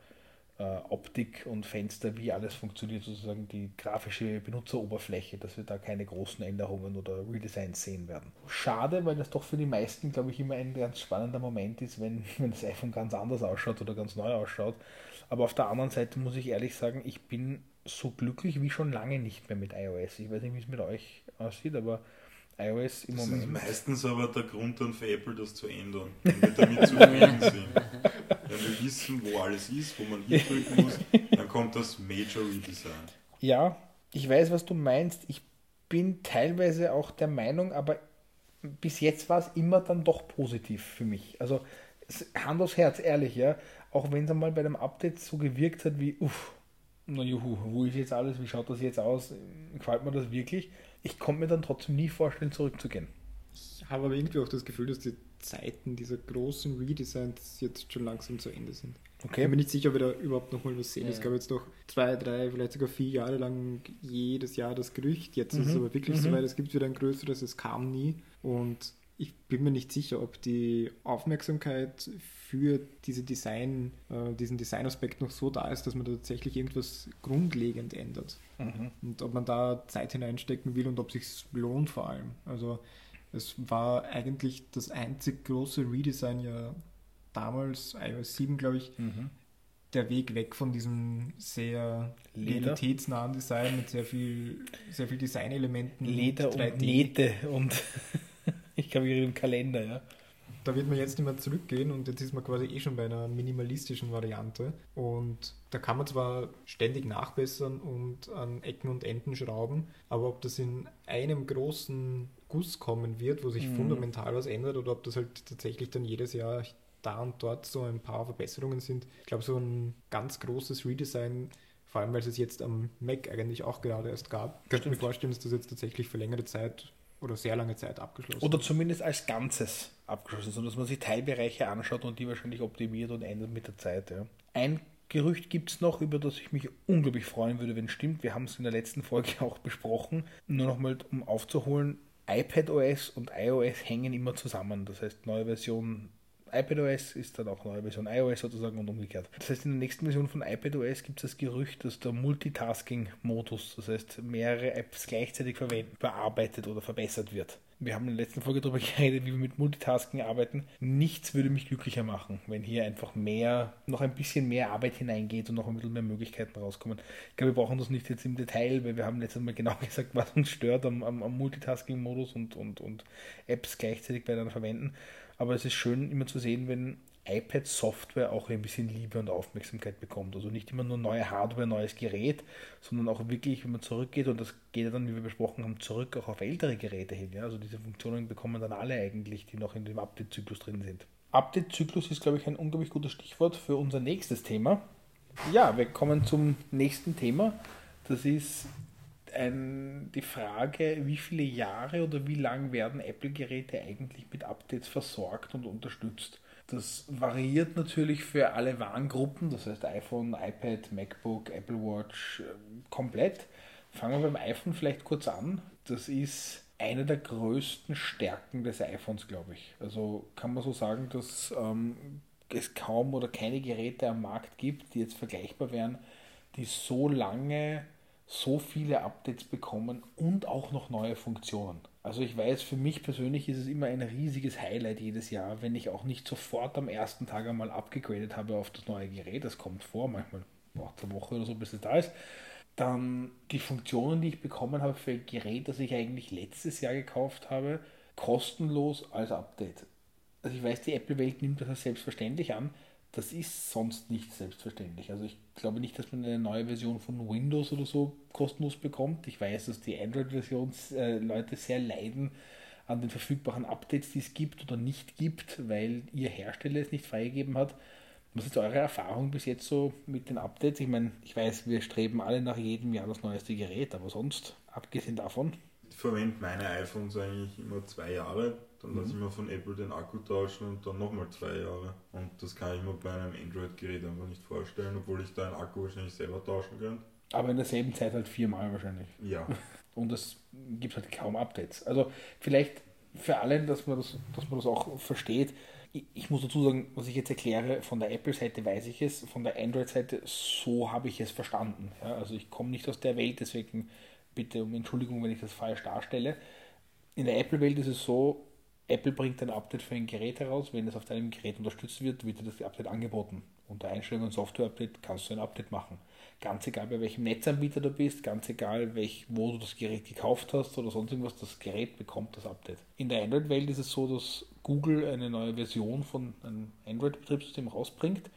äh, Optik und Fenster, wie alles funktioniert, sozusagen die grafische Benutzeroberfläche, dass wir da keine großen Änderungen oder Redesigns sehen werden. Schade, weil das doch für die meisten, glaube ich, immer ein ganz spannender Moment ist, wenn, *laughs* wenn das iPhone ganz anders ausschaut oder ganz neu ausschaut. Aber auf der anderen Seite muss ich ehrlich sagen, ich bin so glücklich wie schon lange nicht mehr mit iOS. Ich weiß nicht, wie es mit euch aussieht, aber iOS im Das Moment. ist meistens aber der Grund dann für Apple, das zu ändern. Wenn wir damit zufrieden sind. *laughs* Wenn wir wissen, wo alles ist, wo man hindrücken muss, dann kommt das Major Redesign. Ja, ich weiß, was du meinst. Ich bin teilweise auch der Meinung, aber bis jetzt war es immer dann doch positiv für mich. Also Hand aufs Herz, ehrlich, ja. Auch wenn es einmal bei dem Update so gewirkt hat wie, uff, na juhu, wo ist jetzt alles, wie schaut das jetzt aus, gefällt mir das wirklich? Ich konnte mir dann trotzdem nie vorstellen, zurückzugehen. Ich habe aber irgendwie auch das Gefühl, dass die Zeiten dieser großen Redesigns jetzt schon langsam zu Ende sind. Ich Okay. bin mir nicht sicher, ob wir da überhaupt nochmal was sehen. Ja. Es gab jetzt doch zwei, drei, vielleicht sogar vier Jahre lang jedes Jahr das Gerücht. Jetzt ist es Mhm. aber wirklich Mhm. soweit, es gibt wieder ein größeres, es kam nie. Und ich bin mir nicht sicher, ob die Aufmerksamkeit für diese Design, äh, diesen Designaspekt noch so da ist, dass man da tatsächlich irgendwas grundlegend ändert. Mhm. Und ob man da Zeit hineinstecken will und ob sich lohnt vor allem. Also es war eigentlich das einzig große Redesign ja damals, iOS 7 glaube ich, Mhm. der Weg weg von diesem sehr Leder. realitätsnahen Design mit sehr viel, sehr viel Designelementen. Leder und 3D. Nähte und *laughs* ich glaube, im Kalender, ja. Da wird man jetzt nicht mehr zurückgehen und jetzt ist man quasi eh schon bei einer minimalistischen Variante. Und da kann man zwar ständig nachbessern und an Ecken und Enden schrauben, aber ob das in einem großen Guss kommen wird, wo sich Mhm. fundamental was ändert, oder ob das halt tatsächlich dann jedes Jahr da und dort so ein paar Verbesserungen sind. Ich glaube, so ein ganz großes Redesign, vor allem weil es es jetzt am Mac eigentlich auch gerade erst gab, könnte mir vorstellen, dass das jetzt tatsächlich für längere Zeit oder sehr lange Zeit abgeschlossen Oder zumindest als Ganzes abgeschlossen, sondern dass man sich Teilbereiche anschaut und die wahrscheinlich optimiert und ändert mit der Zeit. Ja. Ein Gerücht gibt es noch, über das ich mich unglaublich freuen würde, wenn es stimmt. Wir haben es in der letzten Folge *laughs* auch besprochen. Nur nochmal, um aufzuholen, iPadOS und iOS hängen immer zusammen. Das heißt, neue Version iPadOS ist dann auch neue Version iOS sozusagen und umgekehrt. Das heißt, in der nächsten Version von iPadOS gibt es das Gerücht, dass der Multitasking-Modus, das heißt mehrere Apps gleichzeitig verwenden, bearbeitet oder verbessert wird. Wir haben in der letzten Folge darüber *laughs* geredet, wie wir mit Multitasking arbeiten. Nichts würde mich glücklicher machen, wenn hier einfach mehr, noch ein bisschen mehr Arbeit hineingeht und noch ein bisschen mehr Möglichkeiten rauskommen. Ich glaube, wir brauchen das nicht jetzt im Detail, weil wir haben letztes Mal genau *laughs* gesagt, was uns stört am, am, am Multitasking-Modus und, und, und Apps gleichzeitig beieinander verwenden. Aber es ist schön, immer zu sehen, wenn iPad-Software auch ein bisschen Liebe und Aufmerksamkeit bekommt. Also nicht immer nur neue Hardware, neues Gerät, sondern auch wirklich, wenn man zurückgeht, und das geht ja dann, wie wir besprochen haben, zurück auch auf ältere Geräte hin. Ja? Also diese Funktionen bekommen dann alle eigentlich, die noch in dem Update-Zyklus drin sind. Update-Zyklus ist, glaube ich, ein unglaublich gutes Stichwort für unser nächstes Thema. Ja, wir kommen zum nächsten Thema. Das ist ein, die Frage, wie viele Jahre oder wie lang werden Apple-Geräte eigentlich mit Updates versorgt und unterstützt. Das variiert natürlich für alle Warengruppen, das heißt iPhone, iPad, MacBook, Apple Watch äh, komplett. Fangen wir beim iPhone vielleicht kurz an. Das ist eine der größten Stärken des iPhones, glaube ich. Also kann man so sagen, dass ähm, es kaum oder keine Geräte am Markt gibt, die jetzt vergleichbar wären, die so lange so viele Updates bekommen und auch noch neue Funktionen. Also ich weiß, für mich persönlich ist es immer ein riesiges Highlight jedes Jahr, wenn ich auch nicht sofort am ersten Tag einmal abgegradet habe auf das neue Gerät. Das kommt vor, manchmal braucht es eine Woche oder so, bis es da ist. Dann die Funktionen, die ich bekommen habe für ein Gerät, das ich eigentlich letztes Jahr gekauft habe, kostenlos als Update. Also ich weiß, die Apple-Welt nimmt das als selbstverständlich an. Das ist sonst nicht selbstverständlich. Also ich glaube nicht, dass man eine neue Version von Windows oder so kostenlos bekommt. Ich weiß, dass die Android-Versions-Leute sehr leiden an den verfügbaren Updates, die es gibt oder nicht gibt, weil ihr Hersteller es nicht freigegeben hat. Was ist eure Erfahrung bis jetzt so mit den Updates? Ich meine, ich weiß, wir streben alle nach jedem Jahr das neueste Gerät, aber sonst, abgesehen davon, Ich verwende meine iPhones eigentlich immer zwei Jahre. Dann lasse ich mir von Apple den Akku tauschen und dann nochmal zwei Jahre. Und das kann ich mir bei einem Android-Gerät einfach nicht vorstellen, obwohl ich da einen Akku wahrscheinlich selber tauschen könnte. aber in derselben Zeit halt viermal wahrscheinlich. Ja, *laughs* Und es gibt halt kaum Updates. Also vielleicht für alle, dass man das, dass man das auch versteht. Ich, ich muss dazu sagen, was ich jetzt erkläre, von der Apple-Seite weiß ich es, von der Android-Seite, so habe ich es verstanden. Ja, also ich komme nicht aus der Welt, deswegen bitte um Entschuldigung, wenn ich das falsch darstelle. In der Apple-Welt ist es so, Apple bringt ein Update für ein Gerät heraus. Wenn es auf deinem Gerät unterstützt wird, wird dir das Update angeboten. Unter Einstellungen Software-Update kannst du ein Update machen. Ganz egal, bei welchem Netzanbieter du bist, ganz egal, welch, wo du das Gerät gekauft hast oder sonst irgendwas, das Gerät bekommt das Update. In der Android-Welt ist es so, dass Google eine neue Version von einem Android-Betriebssystem rausbringt.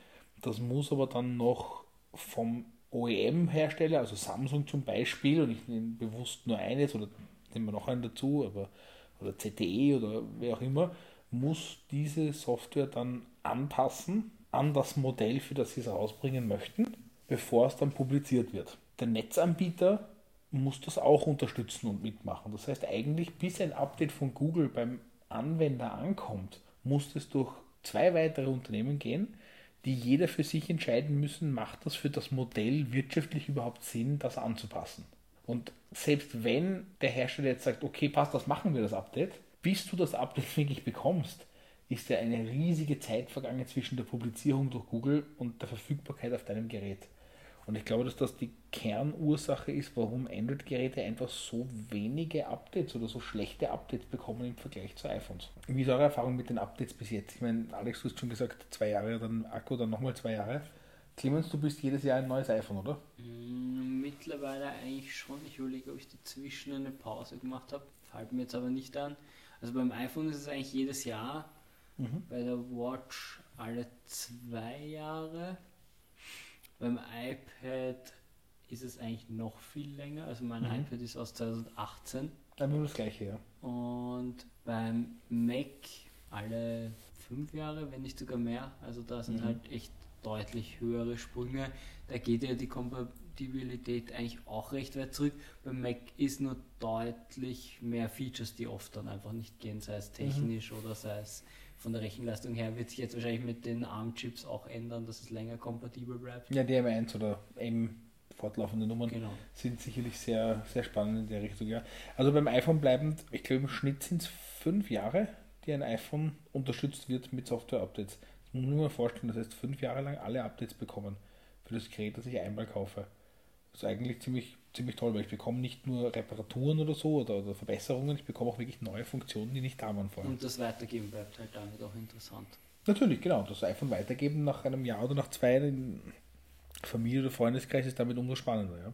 Das muss aber dann noch vom OEM-Hersteller, also Samsung zum Beispiel, und ich nehme bewusst nur eines oder nehmen wir noch einen dazu, aber oder CTE oder wer auch immer, muss diese Software dann anpassen an das Modell, für das sie es rausbringen möchten, bevor es dann publiziert wird. Der Netzanbieter muss das auch unterstützen und mitmachen. Das heißt eigentlich, bis ein Update von Google beim Anwender ankommt, muss es durch zwei weitere Unternehmen gehen, die jeder für sich entscheiden müssen, macht das für das Modell wirtschaftlich überhaupt Sinn, das anzupassen. Und selbst wenn der Hersteller jetzt sagt, okay, passt, das machen wir das Update, bis du das Update wirklich bekommst, ist ja eine riesige Zeit vergangen zwischen der Publizierung durch Google und der Verfügbarkeit auf deinem Gerät. Und ich glaube, dass das die Kernursache ist, warum Android-Geräte einfach so wenige Updates oder so schlechte Updates bekommen im Vergleich zu iPhones. Wie ist eure Erfahrung mit den Updates bis jetzt? Ich meine, Alex, du hast schon gesagt, zwei Jahre, dann Akku, dann nochmal zwei Jahre. Clemens, du bist jedes Jahr ein neues iPhone, oder? Mm, Mittlerweile eigentlich schon. Ich überlege, ob ich dazwischen eine Pause gemacht habe. Fällt mir jetzt aber nicht an. Also beim iPhone ist es eigentlich jedes Jahr. Mhm. Bei der Watch alle zwei Jahre. Beim iPad ist es eigentlich noch viel länger. Also mein Mhm. iPad ist aus 2018. Dann wir das gleiche, ja. Und beim Mac alle fünf Jahre, wenn nicht sogar mehr. Also da sind Mhm. halt echt deutlich höhere Sprünge. Da geht ja die Kompatibilität eigentlich auch recht weit zurück. Beim Mac ist nur deutlich mehr Features, die oft dann einfach nicht gehen, sei es technisch oder sei es von der Rechenleistung her. Wird sich jetzt wahrscheinlich mit den ARM-Chips auch ändern, dass es länger kompatibel bleibt. Ja, die M1 oder M fortlaufende Nummern Genau. sind sicherlich sehr, sehr spannend in der Richtung, ja. Also beim iPhone bleibend, ich glaube im Schnitt sind es fünf Jahre, die ein iPhone unterstützt wird mit Software-Updates. Nur mal vorstellen, das heißt fünf Jahre lang alle Updates bekommen für das Gerät, das ich einmal kaufe. Das ist eigentlich ziemlich, ziemlich toll, weil ich bekomme nicht nur Reparaturen oder so oder, oder Verbesserungen, ich bekomme auch wirklich neue Funktionen, die nicht da waren vorher. Und das Weitergeben bleibt halt damit auch interessant. Natürlich, genau. Das iPhone weitergeben nach einem Jahr oder nach zwei in Familie oder Freundeskreis ist damit umso spannender. Ja.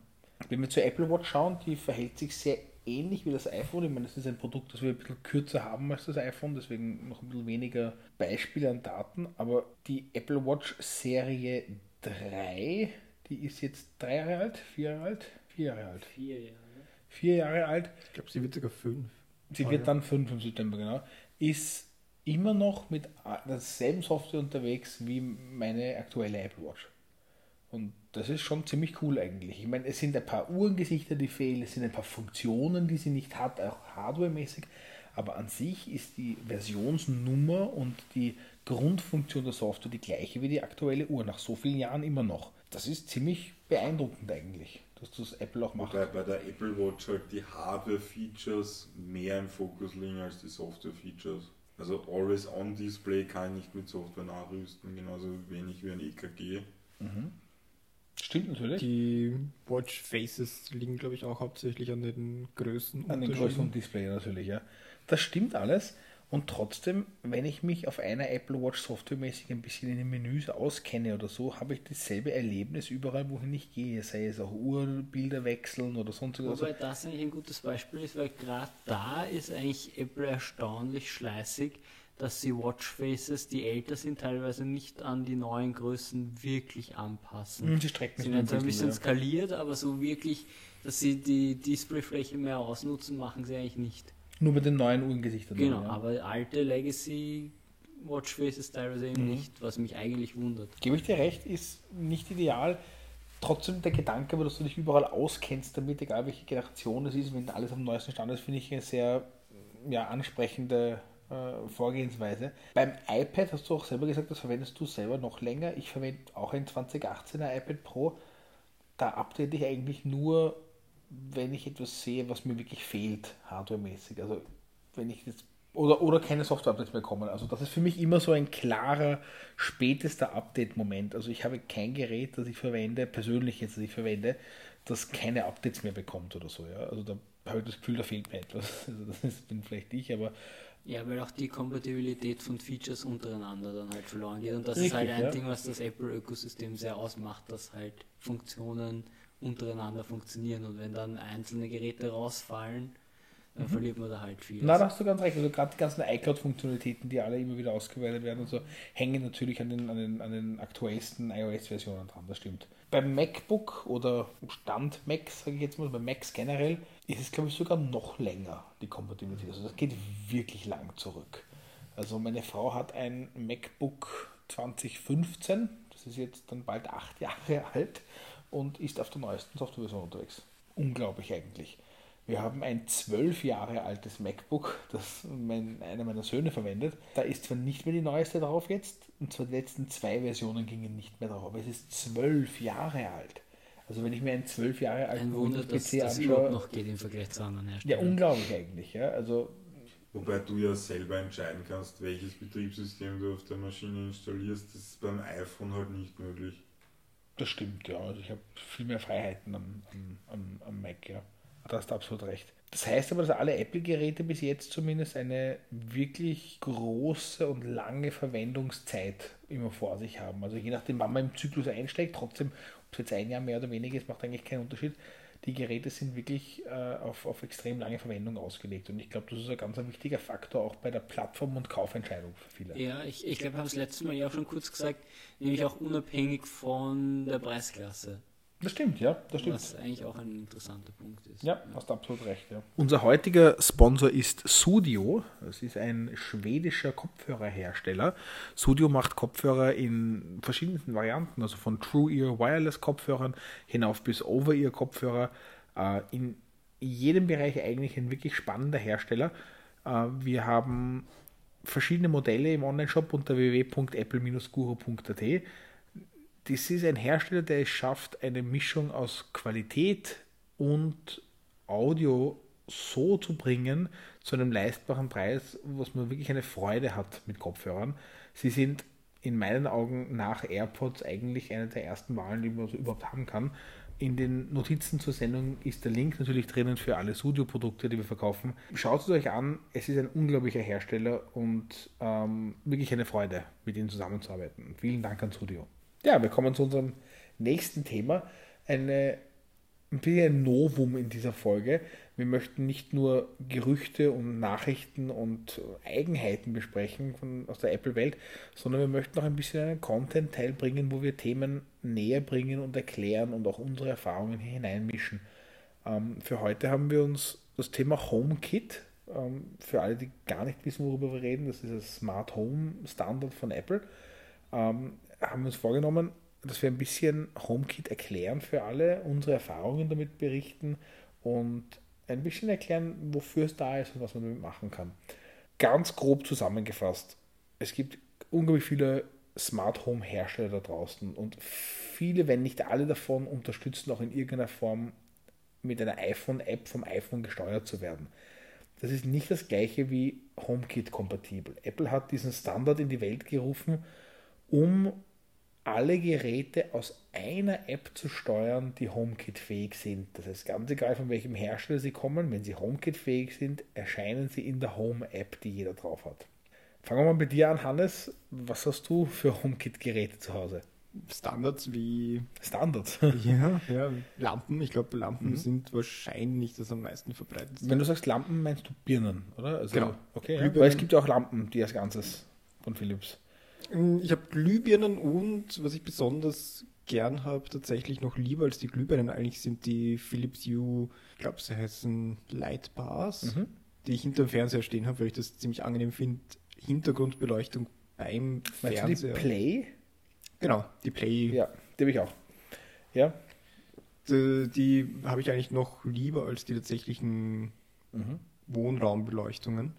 Wenn wir zur Apple Watch schauen, die verhält sich sehr ähnlich wie das iPhone. Ich meine, das ist ein Produkt, das wir ein bisschen kürzer haben als das iPhone, deswegen noch ein bisschen weniger Beispiele an Daten. Aber die Apple Watch Serie 3, die ist jetzt drei Jahre alt, vier Jahre alt, vier Jahre alt, Vier Jahre. vier Jahre alt. Ich glaube, sie wird sogar fünf. Sie Ah, wird ja. dann 5 im September, genau. Ist immer noch mit derselben Software unterwegs wie meine aktuelle Apple Watch. Und das ist schon ziemlich cool eigentlich. Ich meine, es sind ein paar Uhrengesichter, die fehlen, es sind ein paar Funktionen, die sie nicht hat, auch hardwaremäßig. Aber an sich ist die Versionsnummer und die Grundfunktion der Software die gleiche wie die aktuelle Uhr, nach so vielen Jahren immer noch. Das ist ziemlich beeindruckend eigentlich, dass das Apple auch macht. Wobei bei der Apple Watch halt die Hardware-Features mehr im Fokus liegen als die Software-Features. Also Always-On-Display kann ich nicht mit Software nachrüsten, genauso wenig wie ein EKG. Stimmt natürlich. Die Watch Faces liegen, glaube ich, auch hauptsächlich an den Größen. An den größeren Display natürlich, ja. Das stimmt alles. Und trotzdem, wenn ich mich auf einer Apple Watch softwaremäßig ein bisschen in den Menüs auskenne oder so, habe ich dasselbe Erlebnis überall, wohin ich gehe. Sei es auch Uhrbilder wechseln oder sonst was. Wobei das eigentlich ein gutes Beispiel ist, weil gerade da ist eigentlich Apple erstaunlich schleißig, dass sie Watchfaces, die älter sind, teilweise nicht an die neuen Größen wirklich anpassen. Hm, Sie strecken sind jetzt ein bisschen ja. skaliert, aber so wirklich, dass sie die Displayfläche mehr ausnutzen, machen sie eigentlich nicht. Nur mit den neuen Uhrengesichtern. Genau, ja. aber alte Legacy Watchfaces teilweise eben Mhm. nicht, was mich eigentlich wundert. Gebe ich dir recht, ist nicht ideal. Trotzdem der Gedanke, aber dass du dich überall auskennst damit, egal welche Generation es ist, wenn alles am neuesten Stand ist, finde ich eine sehr ja, ansprechende äh, Vorgehensweise. Beim iPad hast du auch selber gesagt, das verwendest du selber noch länger. Ich verwende auch ein 2018er iPad Pro. Da update ich eigentlich nur, wenn ich etwas sehe, was mir wirklich fehlt, hardwaremäßig. Also wenn ich jetzt oder, oder keine Software-Updates mehr kommen. Also das ist für mich immer so ein klarer, spätester Update-Moment. Also ich habe kein Gerät, das ich verwende, persönlich jetzt, das ich verwende, das keine Updates mehr bekommt oder so. Ja? Also da habe ich das Gefühl, da fehlt mir etwas. *laughs* Also das ist, bin vielleicht ich, aber Ja, weil auch die Kompatibilität von Features untereinander dann halt verloren geht. Und das Richtig, ist halt ein ja. Ding, was das Apple-Ökosystem sehr ausmacht, dass halt Funktionen untereinander funktionieren. Und wenn dann einzelne Geräte rausfallen, dann verliert man da halt viel. Mhm. Na, da hast du ganz recht. Also gerade die ganzen iCloud-Funktionalitäten, die alle immer wieder ausgeweitet werden und so, hängen natürlich an den, an den, an den aktuellsten iOS-Versionen dran, das stimmt. Beim MacBook oder Stand Mac, sage ich jetzt mal, bei Macs generell, ist es, glaube ich, sogar noch länger, die Kompatibilität. Also das geht wirklich lang zurück. Also meine Frau hat ein MacBook 2015, das ist jetzt dann bald acht Jahre *laughs* alt und ist auf der neuesten Softwareversion unterwegs. Unglaublich eigentlich. Wir haben ein zwölf Jahre altes MacBook, das mein, einer meiner Söhne verwendet. Da ist zwar nicht mehr die neueste drauf jetzt, und zwar die letzten zwei Versionen gingen nicht mehr drauf, aber es ist zwölf Jahre alt. Also wenn ich mir einen zwölf Jahre alten ein Wunder, dass PC das überhaupt anschaue, noch geht im Vergleich zu anderen ja Herstellern. unglaublich eigentlich. Ja? Also Wobei du ja selber entscheiden kannst, welches Betriebssystem du auf der Maschine installierst. Das ist beim iPhone halt nicht möglich. Das stimmt, ja. Also ich habe viel mehr Freiheiten am, am, am, Mac, ja. Da hast du absolut recht. Das heißt aber, dass alle Apple-Geräte bis jetzt zumindest eine wirklich große und lange Verwendungszeit immer vor sich haben. Also je nachdem, wann man im Zyklus einsteigt, trotzdem, ob es jetzt ein Jahr mehr oder weniger ist, macht eigentlich keinen Unterschied. Die Geräte sind wirklich äh, auf, auf extrem lange Verwendung ausgelegt. Und ich glaube, das ist ein ganz wichtiger Faktor auch bei der Plattform- und Kaufentscheidung für viele. Ja, ich, ich glaube, ich habe es letztes Mal ja auch schon kurz gesagt, nämlich auch unabhängig von der Preisklasse. Das stimmt, ja, das stimmt. Was eigentlich auch ein interessanter Punkt ist. Ja, hast absolut recht. Ja. Unser heutiger Sponsor ist Sudio. Das ist ein schwedischer Kopfhörerhersteller. Sudio macht Kopfhörer in verschiedensten Varianten, also von True Ear Wireless Kopfhörern hinauf bis Over Ear Kopfhörer. Äh, in jedem Bereich eigentlich ein wirklich spannender Hersteller. Äh, wir haben verschiedene Modelle im Onlineshop unter www.apple-guru.at das ist ein Hersteller, der es schafft, eine Mischung aus Qualität und Audio so zu bringen, zu einem leistbaren Preis, was man wirklich eine Freude hat mit Kopfhörern. Sie sind in meinen Augen nach AirPods eigentlich eine der ersten Wahlen, die man so überhaupt haben kann. In den Notizen zur Sendung ist der Link natürlich drinnen für alle Studio-Produkte, die wir verkaufen. Schaut es euch an, es ist ein unglaublicher Hersteller und ähm, wirklich eine Freude, mit ihnen zusammenzuarbeiten. Vielen Dank an Studio. Ja, wir kommen zu unserem nächsten Thema. Eine, ein bisschen ein Novum in dieser Folge. Wir möchten nicht nur Gerüchte und Nachrichten und Eigenheiten besprechen von, aus der Apple-Welt, sondern wir möchten auch ein bisschen einen Content-Teil bringen, wo wir Themen näher bringen und erklären und auch unsere Erfahrungen hier hineinmischen. Ähm, für heute haben wir uns das Thema HomeKit, ähm, für alle, die gar nicht wissen, worüber wir reden, das ist das Smart Home Standard von Apple, ähm, haben wir uns vorgenommen, dass wir ein bisschen HomeKit erklären für alle, unsere Erfahrungen damit berichten und ein bisschen erklären, wofür es da ist und was man damit machen kann. Ganz grob zusammengefasst, es gibt unglaublich viele Smart Home Hersteller da draußen und viele, wenn nicht alle davon, unterstützen auch in irgendeiner Form mit einer iPhone-App vom iPhone gesteuert zu werden. Das ist nicht das gleiche wie HomeKit kompatibel. Apple hat diesen Standard in die Welt gerufen, um alle Geräte aus einer App zu steuern, die HomeKit-fähig sind. Das heißt, ganz egal von welchem Hersteller sie kommen, wenn sie HomeKit-fähig sind, erscheinen sie in der Home-App, die jeder drauf hat. Fangen wir mal bei dir an, Hannes. Was hast du für HomeKit-Geräte zu Hause? Standards wie Standards. *laughs* ja, ja, *laughs* Lampen. Ich glaube, Lampen sind wahrscheinlich das am meisten verbreitet. Wenn du sagst Lampen, meinst du Birnen, oder? Also, Genau. Okay, ja. Weil es gibt ja auch Lampen, die als Ganzes von Philips. Ich habe Glühbirnen und was ich besonders gern habe, tatsächlich noch lieber als die Glühbirnen eigentlich sind die Philips Hue, ich glaube sie heißen Light Bars, Mhm. die ich hinter dem Fernseher stehen habe, weil ich das ziemlich angenehm finde. Hintergrundbeleuchtung beim Meinst du die Fernseher. Play? genau, die Play. Ja, die habe ich auch. Ja. Die, die habe ich eigentlich noch lieber als die tatsächlichen Mhm. Wohnraumbeleuchtungen,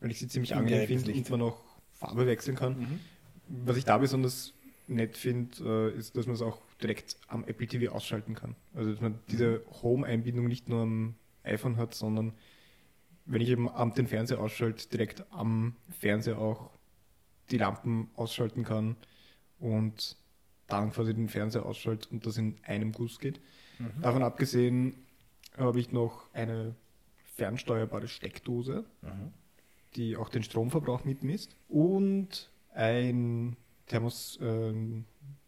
weil ich sie ziemlich angenehm finde und man auch Farbe wechseln kann. Was ich da besonders nett finde, äh, ist, dass man es auch direkt am Apple TV ausschalten kann. Also dass man diese Home-Einbindung nicht nur am iPhone hat, sondern wenn ich eben am den Fernseher ausschalte, direkt am Fernseher auch die Lampen ausschalten kann und dann quasi den Fernseher ausschalte und das in einem Guss geht. Davon abgesehen habe ich noch eine fernsteuerbare Steckdose, die auch den Stromverbrauch mitmisst. Und ein Thermos, ähm,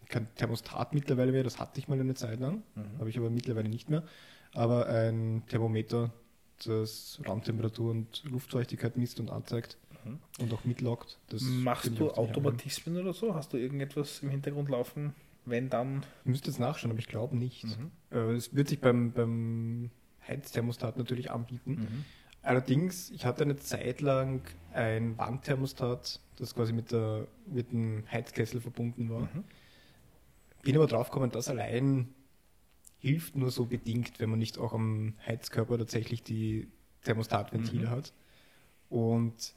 kein Thermostat mittlerweile mehr, das hatte ich mal eine Zeit lang, habe ich aber mittlerweile nicht mehr. Aber ein Thermometer, das Raumtemperatur und Luftfeuchtigkeit misst und anzeigt und auch mitloggt. Das Machst du. Automatismen oder so? Hast du irgendetwas im Hintergrund laufen? Wenn dann. Ich müsste jetzt nachschauen, aber ich glaube nicht. Äh, Es wird sich beim, beim Heizthermostat natürlich anbieten. Allerdings, ich hatte eine Zeit lang ein Wandthermostat, das quasi mit, der, mit dem Heizkessel verbunden war. Bin aber draufgekommen, das allein hilft nur so bedingt, wenn man nicht auch am Heizkörper tatsächlich die Thermostatventile hat. Und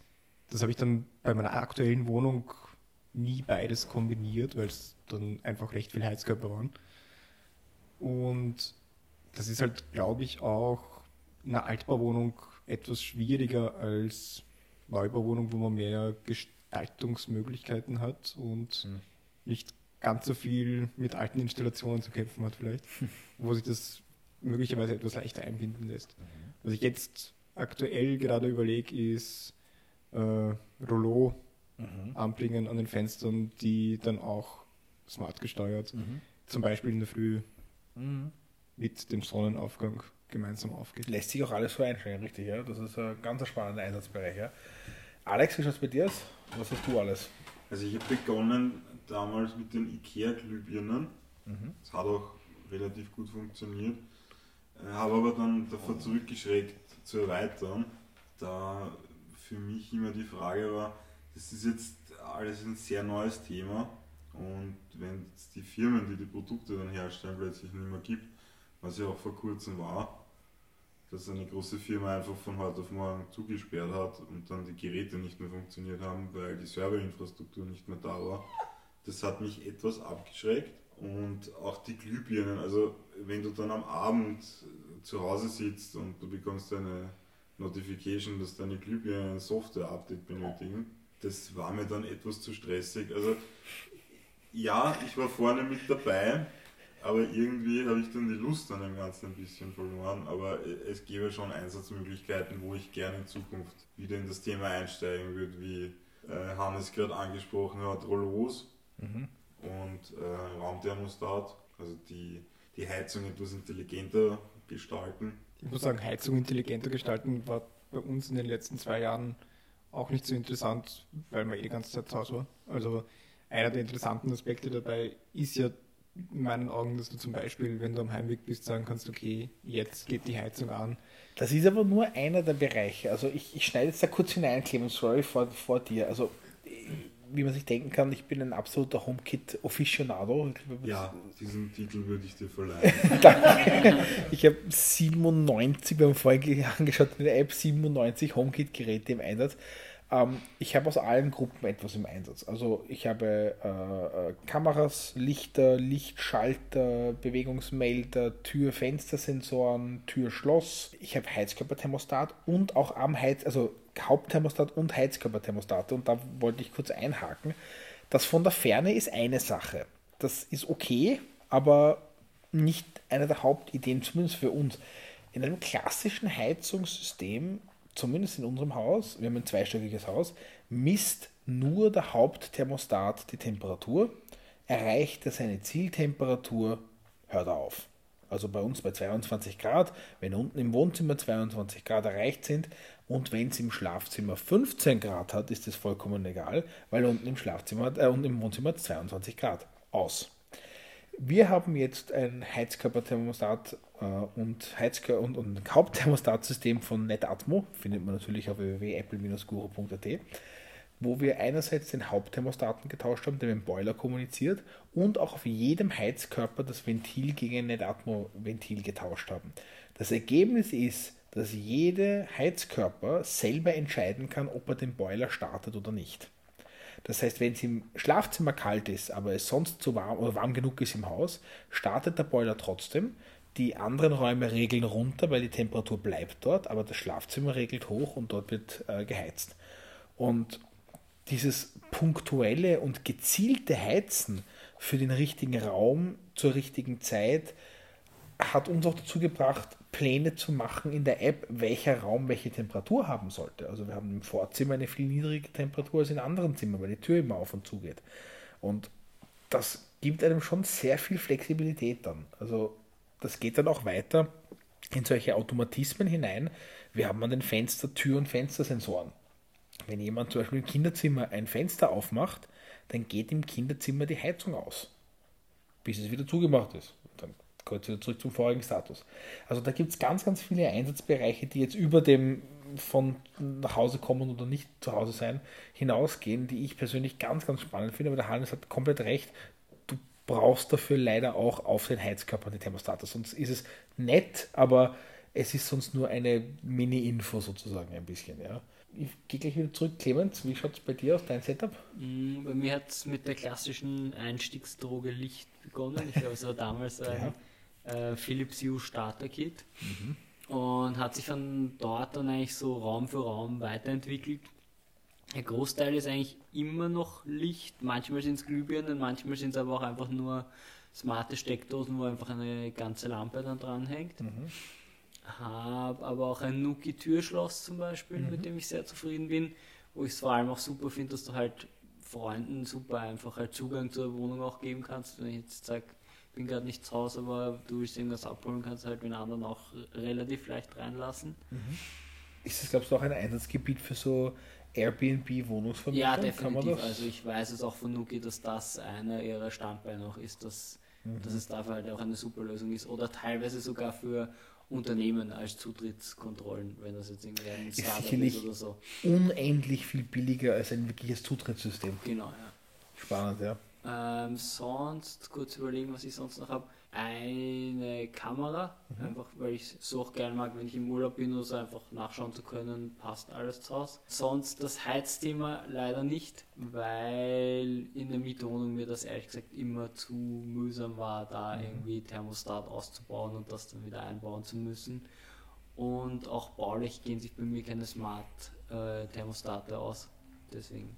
das habe ich dann bei meiner aktuellen Wohnung nie beides kombiniert, weil es dann einfach recht viel Heizkörper waren. Und das ist halt, glaube ich, auch in einer Altbauwohnung etwas schwieriger als Neubauwohnung, wo man mehr Gestaltungsmöglichkeiten hat und nicht ganz so viel mit alten Installationen zu kämpfen hat vielleicht, wo sich das möglicherweise etwas leichter einbinden lässt. Was ich jetzt aktuell gerade überlege, ist äh, Rollo anbringen an den Fenstern, die dann auch smart gesteuert, zum Beispiel in der Früh mit dem Sonnenaufgang gemeinsam aufgeht. Lässt sich auch alles so einstellen, richtig, ja? Das ist ein ganz spannender Einsatzbereich, ja? Alex, wie schaut es bei dir aus? Was hast du alles? Also ich habe begonnen damals mit den IKEA-Glühbirnen. Das hat auch relativ gut funktioniert. Äh, Habe aber dann davor zurückgeschreckt zu erweitern, da für mich immer die Frage war, das ist jetzt alles ein sehr neues Thema und wenn es die Firmen, die die Produkte dann herstellen, plötzlich nicht mehr gibt, was ja auch vor kurzem war, dass eine große Firma einfach von heute auf morgen zugesperrt hat und dann die Geräte nicht mehr funktioniert haben, weil die Serverinfrastruktur nicht mehr da war. Das hat mich etwas abgeschreckt und auch die Glühbirnen. Also wenn du dann am Abend zu Hause sitzt und du bekommst eine Notification, dass deine Glühbirnen ein Software-Update benötigen, das war mir dann etwas zu stressig. Also ja, ich war vorne mit dabei, aber irgendwie habe ich dann die Lust an dem Ganzen ein bisschen verloren. Aber es gäbe schon Einsatzmöglichkeiten, wo ich gerne in Zukunft wieder in das Thema einsteigen würde, wie äh, Hannes gerade angesprochen hat, Rollos und äh, Raumthermostat, also die, die Heizung etwas intelligenter gestalten. Ich muss sagen, Heizung intelligenter gestalten war bei uns in den letzten zwei Jahren auch nicht so interessant, weil man eh die ganze Zeit zu Hause war. Also einer der interessanten Aspekte dabei ist ja in meinen Augen, dass du zum Beispiel, wenn du am Heimweg bist, sagen kannst, okay, jetzt geht die Heizung an. Das ist aber nur einer der Bereiche. Also ich, ich schneide jetzt da kurz hinein, Clemens, sorry, vor, vor dir. Also wie man sich denken kann, ich bin ein absoluter HomeKit-Aficionado. Ja, diesen Titel würde ich dir verleihen. *laughs* Danke. Ich habe 97, wir haben vorhin angeschaut, in der App 97 HomeKit-Geräte im Einsatz. Ähm, ich habe aus allen Gruppen etwas im Einsatz. Also ich habe äh, äh, Kameras, Lichter, Lichtschalter, Bewegungsmelder, Tür-Fenstersensoren, Tür-Schloss. Ich habe Heizkörperthermostat und auch am Heiz, also Hauptthermostat und Heizkörperthermostat. Und da wollte ich kurz einhaken. Das von der Ferne ist eine Sache. Das ist okay, aber nicht eine der Hauptideen, zumindest für uns. In einem klassischen Heizungssystem, zumindest in unserem Haus, wir haben ein zweistöckiges Haus, misst nur der Hauptthermostat die Temperatur, erreicht er seine Zieltemperatur, hört er auf. Also bei uns bei 22 Grad, wenn unten im Wohnzimmer 22 Grad erreicht sind und wenn es im Schlafzimmer 15 Grad hat, ist es vollkommen egal, weil unten im Schlafzimmer äh, und im Wohnzimmer hat es 22 Grad. Aus. Wir haben jetzt ein Heizkörperthermostat äh, und, Heizkör und, und ein Hauptthermostatsystem von Netatmo, findet man natürlich auf www.apple-guru.at, wo wir einerseits den Hauptthermostaten getauscht haben, der mit dem Boiler kommuniziert, und auch auf jedem Heizkörper das Ventil gegen ein Netatmo-Ventil getauscht haben. Das Ergebnis ist, dass jeder Heizkörper selber entscheiden kann, ob er den Boiler startet oder nicht. Das heißt, wenn es im Schlafzimmer kalt ist, aber es sonst zu warm oder warm genug ist im Haus, startet der Boiler trotzdem. Die anderen Räume regeln runter, weil die Temperatur bleibt dort, aber das Schlafzimmer regelt hoch und dort wird äh, geheizt. Und dieses punktuelle und gezielte Heizen für den richtigen Raum zur richtigen Zeit hat uns auch dazu gebracht, Pläne zu machen in der App, welcher Raum welche Temperatur haben sollte. Also wir haben im Vorzimmer eine viel niedrigere Temperatur als in anderen Zimmern, weil die Tür immer auf und zu geht. Und das gibt einem schon sehr viel Flexibilität dann. Also das geht dann auch weiter in solche Automatismen hinein. Wir haben an den Fenster Tür- und Fenstersensoren. Wenn jemand zum Beispiel im Kinderzimmer ein Fenster aufmacht, dann geht im Kinderzimmer die Heizung aus, bis es wieder zugemacht ist. Es wieder zurück zum vorigen Status. Also da gibt es ganz, ganz viele Einsatzbereiche, die jetzt über dem von nach Hause kommen oder nicht zu Hause sein hinausgehen, die ich persönlich ganz, ganz spannend finde. Aber der Hannes hat komplett recht. Du brauchst dafür leider auch auf den Heizkörper die Thermostate. Sonst ist es nett, aber es ist sonst nur eine Mini-Info sozusagen ein bisschen. Ja. Ich gehe gleich wieder zurück. Clemens, wie schaut es bei dir aus, dein Setup? Mm, Bei mir hat es mit der klassischen Einstiegsdroge Licht begonnen. Ich habe also damals ein äh, Philips Hue Starter Kit und hat sich von dort dann eigentlich so Raum für Raum weiterentwickelt. Der Großteil ist eigentlich immer noch Licht. Manchmal sind es Glühbirnen, manchmal sind es aber auch einfach nur smarte Steckdosen, wo einfach eine ganze Lampe dann dranhängt. Habe aber auch ein Nuki-Türschloss zum Beispiel, mit dem ich sehr zufrieden bin, wo ich es vor allem auch super finde, dass du halt Freunden super einfach halt Zugang zur Wohnung auch geben kannst. Wenn ich jetzt sage, bin gerade nicht zu Hause, aber du willst irgendwas abholen, kannst halt den anderen auch relativ leicht reinlassen. Ist das, glaubst du, auch ein Einsatzgebiet für so Airbnb-Wohnungsvermietung? Ja, definitiv. Also ich weiß es auch von Nuki, dass das einer ihrer Standbeine auch ist, dass, Mhm. dass es dafür halt auch eine super Lösung ist. Oder teilweise sogar für Unternehmen als Zutrittskontrollen, wenn das jetzt irgendwie ein Startup sicherlich- ist oder so. Unendlich viel billiger als ein wirkliches Zutrittssystem. Genau, ja. Spannend, ja. Ähm, sonst, kurz überlegen, was ich sonst noch habe. Eine Kamera, einfach weil ich so auch gerne mag, wenn ich im Urlaub bin oder so einfach nachschauen zu können, passt alles zu Hause. Sonst das Heizthema leider nicht, weil in der Mietwohnung mir das ehrlich gesagt immer zu mühsam war, da irgendwie Thermostat auszubauen und das dann wieder einbauen zu müssen. Und auch baulich gehen sich bei mir keine Smart-Thermostate aus. Deswegen,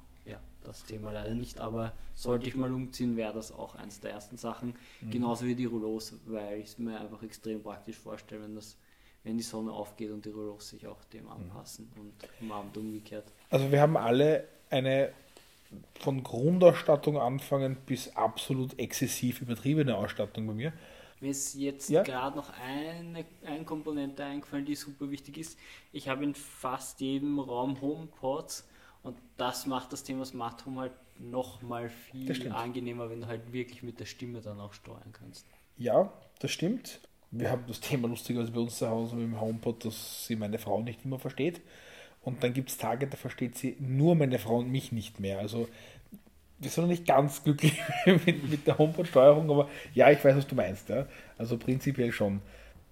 das Thema leider nicht. Aber sollte ich mal umziehen, wäre das auch eins der ersten Sachen. Genauso wie die Rouleaus, weil ich es mir einfach extrem praktisch vorstelle, wenn, das, wenn die Sonne aufgeht und die Rouleaus sich auch dem anpassen und am Abend umgekehrt. Also wir haben alle eine von Grundausstattung anfangen bis absolut exzessiv übertriebene Ausstattung bei mir. Mir ist jetzt Ja. gerade noch eine, eine Komponente eingefallen, die super wichtig ist. Ich habe in fast jedem Raum HomePods und das macht das Thema Smart Home halt noch mal Das viel angenehmer, wenn du halt wirklich mit der Stimme dann auch steuern kannst. Ja, das stimmt. Wir haben das Thema lustigerweise bei uns zu Hause mit dem HomePod, dass sie meine Frau nicht immer versteht. Und dann gibt es Tage, da versteht sie nur meine Frau und mich nicht mehr. Also wir sind noch nicht ganz glücklich *laughs* mit, mit der HomePod-Steuerung, aber ja, ich weiß, was du meinst. Ja. Also prinzipiell schon.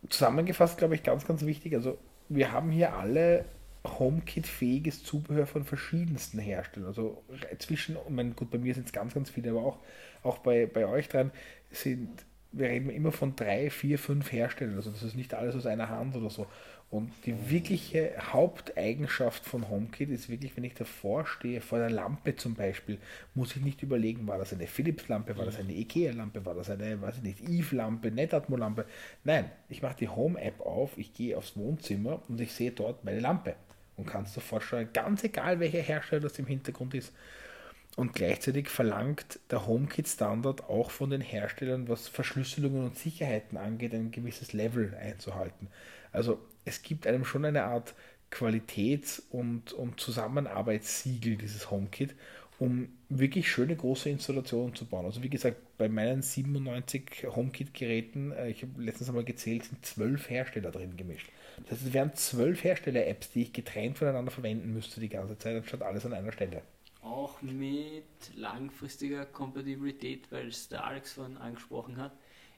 Zusammengefasst, glaube ich, ganz, ganz wichtig. Also wir haben hier alle HomeKit-fähiges Zubehör von verschiedensten Herstellern. Also zwischen, ich meine, gut, bei mir sind es ganz, ganz viele, aber auch, auch bei, bei euch dran sind, wir reden immer von drei, vier, fünf Herstellern. Also das ist nicht alles aus einer Hand oder so. Und die wirkliche Haupteigenschaft von HomeKit ist wirklich, wenn ich davor stehe, vor der Lampe zum Beispiel, muss ich nicht überlegen, war das eine Philips-Lampe, war das eine IKEA-Lampe, war das eine, weiß ich nicht, Eve-Lampe, Netatmo-Lampe. Nein, ich mache die Home-App auf, ich gehe aufs Wohnzimmer und ich sehe dort meine Lampe und kann es sofort steuern, ganz egal welcher Hersteller das im Hintergrund ist. Und gleichzeitig verlangt der HomeKit-Standard auch von den Herstellern, was Verschlüsselungen und Sicherheiten angeht, ein gewisses Level einzuhalten. Also es gibt einem schon eine Art Qualitäts- und, und Zusammenarbeitssiegel, dieses HomeKit, um wirklich schöne große Installationen zu bauen. Also wie gesagt, bei meinen 97 HomeKit-Geräten, äh, ich habe letztens einmal gezählt, sind zwölf Hersteller drin gemischt. Das heißt, es wären zwölf Hersteller-Apps, die ich getrennt voneinander verwenden müsste die ganze Zeit, anstatt alles an einer Stelle. Auch mit langfristiger Kompatibilität, weil es der Alex vorhin angesprochen hat.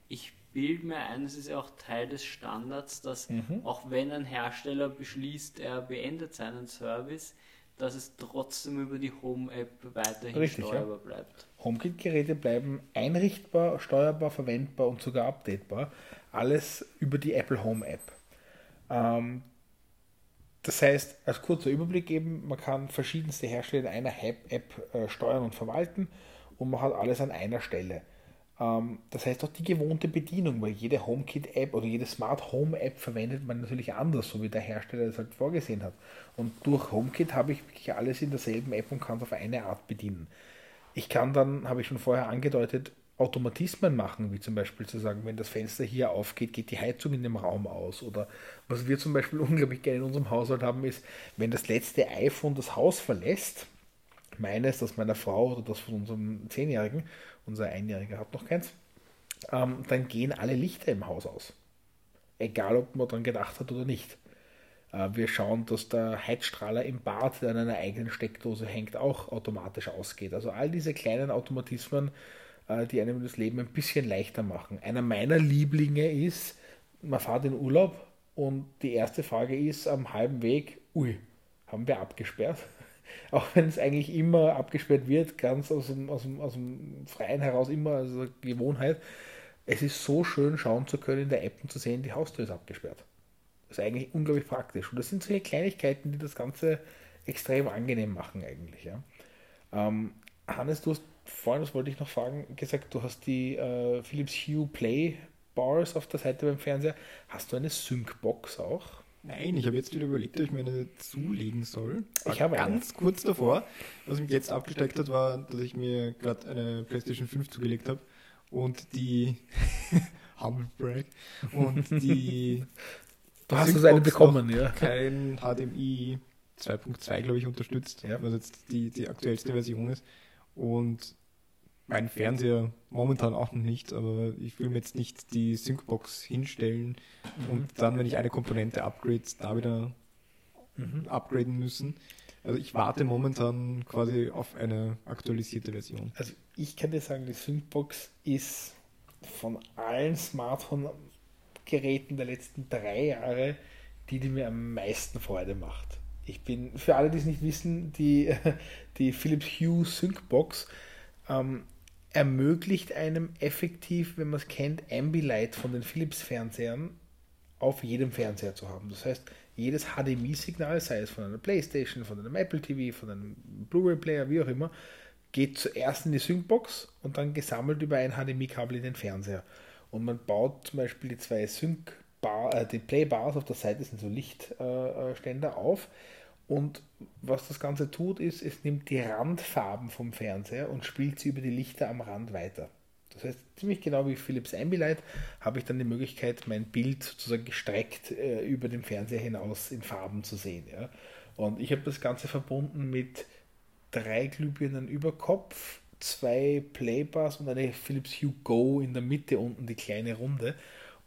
Ich bilde mir ein, es ist ja auch Teil des Standards, dass auch wenn ein Hersteller beschließt, er beendet seinen Service, dass es trotzdem über die Home-App weiterhin Richtig, ja. steuerbar bleibt. HomeKit-Geräte bleiben einrichtbar, steuerbar, verwendbar und sogar updatebar. Alles über die Apple Home App. Ähm, das heißt, als kurzer Überblick eben, man kann verschiedenste Hersteller in einer App, äh, steuern und verwalten und man hat alles an einer Stelle. Ähm, das heißt auch die gewohnte Bedienung, weil jede HomeKit-App oder jede Smart Home-App verwendet man natürlich anders, so wie der Hersteller das halt vorgesehen hat. Und durch HomeKit habe ich wirklich alles in derselben App und kann es auf eine Art bedienen. Ich kann dann, habe ich schon vorher angedeutet, Automatismen machen, wie zum Beispiel zu sagen, wenn das Fenster hier aufgeht, geht die Heizung in dem Raum aus. Oder was wir zum Beispiel *laughs* unglaublich gerne in unserem Haushalt haben, ist, wenn das letzte iPhone das Haus verlässt, meines, das meiner Frau oder das von unserem Zehnjährigen, unser Einjähriger hat noch keins, ähm, dann gehen alle Lichter im Haus aus. Egal, ob man daran gedacht hat oder nicht. Äh, wir schauen, dass der Heizstrahler im Bad, der an einer eigenen Steckdose hängt, auch automatisch ausgeht. Also all diese kleinen Automatismen, die einem das Leben ein bisschen leichter machen. Einer meiner Lieblinge ist, man fährt in Urlaub und die erste Frage ist am halben Weg, ui, haben wir abgesperrt? *laughs* Auch wenn es eigentlich immer abgesperrt wird, ganz aus dem, aus dem, aus dem Freien heraus, immer als Gewohnheit. Es ist so schön schauen zu können in der App und zu sehen, die Haustür ist abgesperrt. Das ist eigentlich unglaublich praktisch. Und das sind solche Kleinigkeiten, die das Ganze extrem angenehm machen eigentlich. Ja. Ähm, Hannes, du hast vorhin, das wollte ich noch fragen, gesagt, du hast die äh, Philips Hue Play Bars auf der Seite beim Fernseher. Hast du eine Sync-Box auch? Nein, ich habe jetzt wieder überlegt, ob ich mir eine zulegen soll. War ich habe ganz eine. kurz davor. Was mich jetzt abgesteckt hat, war, dass ich mir gerade eine PlayStation 5 zugelegt habe und die *laughs* Humble Break und die *laughs* Du hast es eine bekommen, ja. Kein HDMI 2.2, glaube ich, unterstützt, ja. was jetzt die, die aktuellste Version ist. Und mein Fernseher momentan auch noch nicht, aber ich will mir jetzt nicht die Syncbox hinstellen mhm. und dann, wenn ich eine Komponente upgrade, da wieder mhm. upgraden müssen. Also ich warte momentan quasi auf eine aktualisierte Version. Also ich kann dir sagen, die Syncbox ist von allen Smartphone-Geräten der letzten drei Jahre die, die mir am meisten Freude macht. Ich bin, für alle, die es nicht wissen, die, *laughs* die Philips Hue Syncbox ähm, ermöglicht einem effektiv, wenn man es kennt, Ambilight von den Philips-Fernsehern auf jedem Fernseher zu haben. Das heißt, jedes HDMI-Signal, sei es von einer Playstation, von einem Apple TV, von einem Blu-ray-Player, wie auch immer, geht zuerst in die Syncbox und dann gesammelt über ein HDMI-Kabel in den Fernseher. Und man baut zum Beispiel die zwei Sync- äh, die Playbars auf der Seite sind so Lichtständer auf und was das Ganze tut, ist, es nimmt die Randfarben vom Fernseher und spielt sie über die Lichter am Rand weiter. Das heißt, ziemlich genau wie Philips Ambilight habe ich dann die Möglichkeit, mein Bild sozusagen gestreckt äh, über den Fernseher hinaus in Farben zu sehen. Ja? Und ich habe das Ganze verbunden mit drei Glühbirnen über Kopf, zwei Playbars und eine Philips Hue Go in der Mitte unten, die kleine Runde.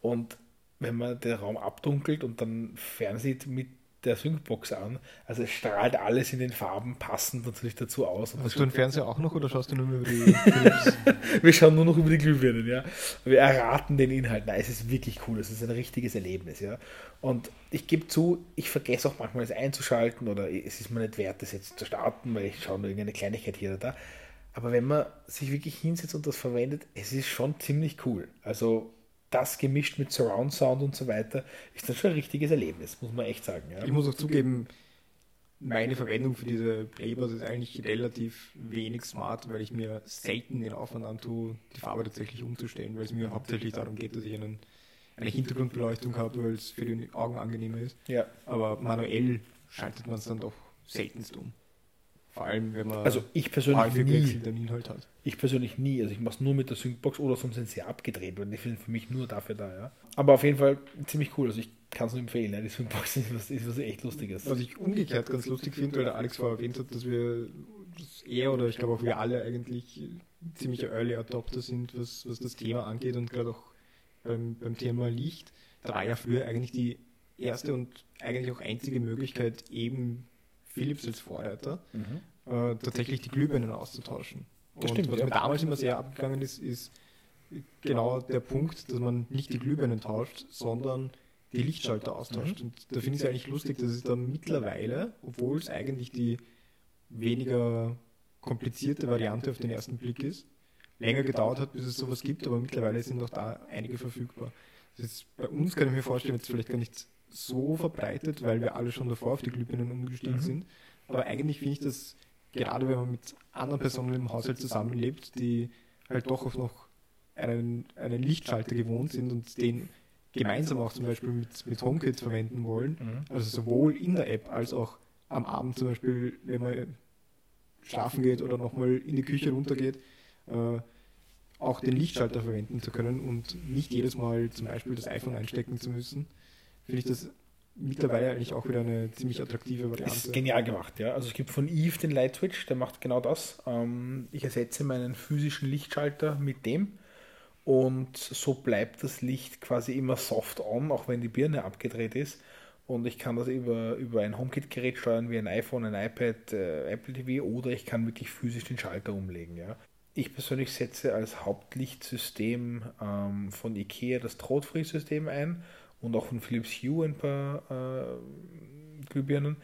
Und wenn man den Raum abdunkelt und dann fernsieht mit der Syncbox an. Also es strahlt alles in den Farben passend natürlich dazu aus. Hast du den Fernseher auch noch oder schaust du nur über die *laughs* Wir schauen nur noch über die Glühbirnen, ja. Wir erraten den Inhalt. Nein, es ist wirklich cool. Es ist ein richtiges Erlebnis, ja. Und ich gebe zu, ich vergesse auch manchmal es einzuschalten oder es ist mir nicht wert, das jetzt zu starten, weil ich schaue nur irgendeine Kleinigkeit hier oder da. Aber wenn man sich wirklich hinsetzt und das verwendet, es ist schon ziemlich cool. Also das gemischt mit Surround Sound und so weiter, ist das schon ein richtiges Erlebnis, muss man echt sagen. Ja. Ich muss auch zugeben, meine Verwendung für diese Playbars ist eigentlich relativ wenig smart, weil ich mir selten den Aufwand antue, die Farbe tatsächlich umzustellen, weil es mir hauptsächlich darum geht, dass ich einen, eine Hintergrundbeleuchtung habe, weil es für die Augen angenehmer ist. Ja. Aber manuell schaltet man es dann doch seltenst um. Vor allem, wenn man also ich persönlich nie, den Inhalt hat. Ich persönlich nie. Also ich mache es nur mit der Syncbox oder sonst sind sie abgedreht, weil die sind für mich nur dafür da. Ja. Aber auf jeden Fall ziemlich cool. Also ich kann es nur empfehlen. Ja. Die Syncbox *laughs* ist was, ist was echt Lustiges. Was ich umgekehrt ganz lustig finde, weil der Alex vorher erwähnt hat, dass wir dass er oder ich glaube auch wir alle eigentlich ziemlich Early Adopter sind, was, was das Thema angeht und gerade auch beim, beim Thema Licht. Da war ja früher eigentlich die erste und eigentlich auch einzige Möglichkeit, eben Philips als Vorreiter, mhm. Äh, tatsächlich die Glühbirnen auszutauschen. Das und stimmt, was ja. mir damals immer sehr abgegangen ist, ist genau der Punkt, dass man nicht die Glühbirnen tauscht, sondern die Lichtschalter austauscht. Mhm. Und da finde ich es eigentlich lustig, dass es da mittlerweile, obwohl es eigentlich die weniger komplizierte Variante auf den ersten Blick ist, länger gedauert hat, bis es sowas gibt, aber mittlerweile sind auch da einige verfügbar. Das ist, bei uns kann ich mir vorstellen, jetzt vielleicht gar nicht so verbreitet, weil wir alle schon davor auf die Glühbirnen umgestiegen mhm. sind. Aber eigentlich finde ich das, gerade wenn man mit anderen Personen im Haushalt zusammenlebt, die halt doch auch noch einen, einen Lichtschalter gewohnt sind und den gemeinsam auch zum Beispiel mit, mit HomeKit verwenden wollen, also sowohl in der App als auch am Abend zum Beispiel, wenn man schlafen geht oder nochmal in die Küche runtergeht, äh, auch den Lichtschalter verwenden zu können und nicht jedes Mal zum Beispiel das iPhone einstecken zu müssen, finde ich das mittlerweile eigentlich auch wieder eine ziemlich attraktive Das ist Variante. genial gemacht, ja. Also es gibt von Eve den Light Switch, der macht genau das. Ähm, ich ersetze meinen physischen Lichtschalter mit dem und so bleibt das Licht quasi immer soft on, auch wenn die Birne abgedreht ist. Und ich kann das über, über ein HomeKit-Gerät steuern, wie ein iPhone, ein iPad, äh, Apple TV oder ich kann wirklich physisch den Schalter umlegen. Ja. Ich persönlich setze als Hauptlichtsystem ähm, von IKEA das Trotfree-System ein und auch von Philips Hue ein paar äh, Glühbirnen.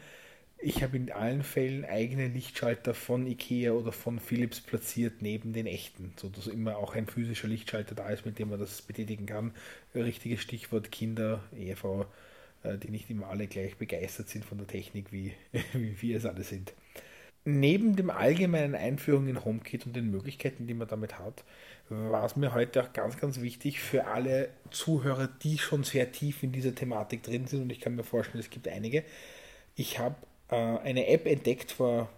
Ich habe in allen Fällen eigene Lichtschalter von IKEA oder von Philips platziert neben den echten, sodass immer auch ein physischer Lichtschalter da ist, mit dem man das betätigen kann. Richtiges Stichwort Kinder, Ehefrau, äh, die nicht immer alle gleich begeistert sind von der Technik, wie, *laughs* wie wir es alle sind. Neben dem allgemeinen Einführung in HomeKit und den Möglichkeiten, die man damit hat, war es mir heute auch ganz, ganz wichtig für alle Zuhörer, die schon sehr tief in dieser Thematik drin sind, und ich kann mir vorstellen, es gibt einige. Ich habe äh, eine App entdeckt vor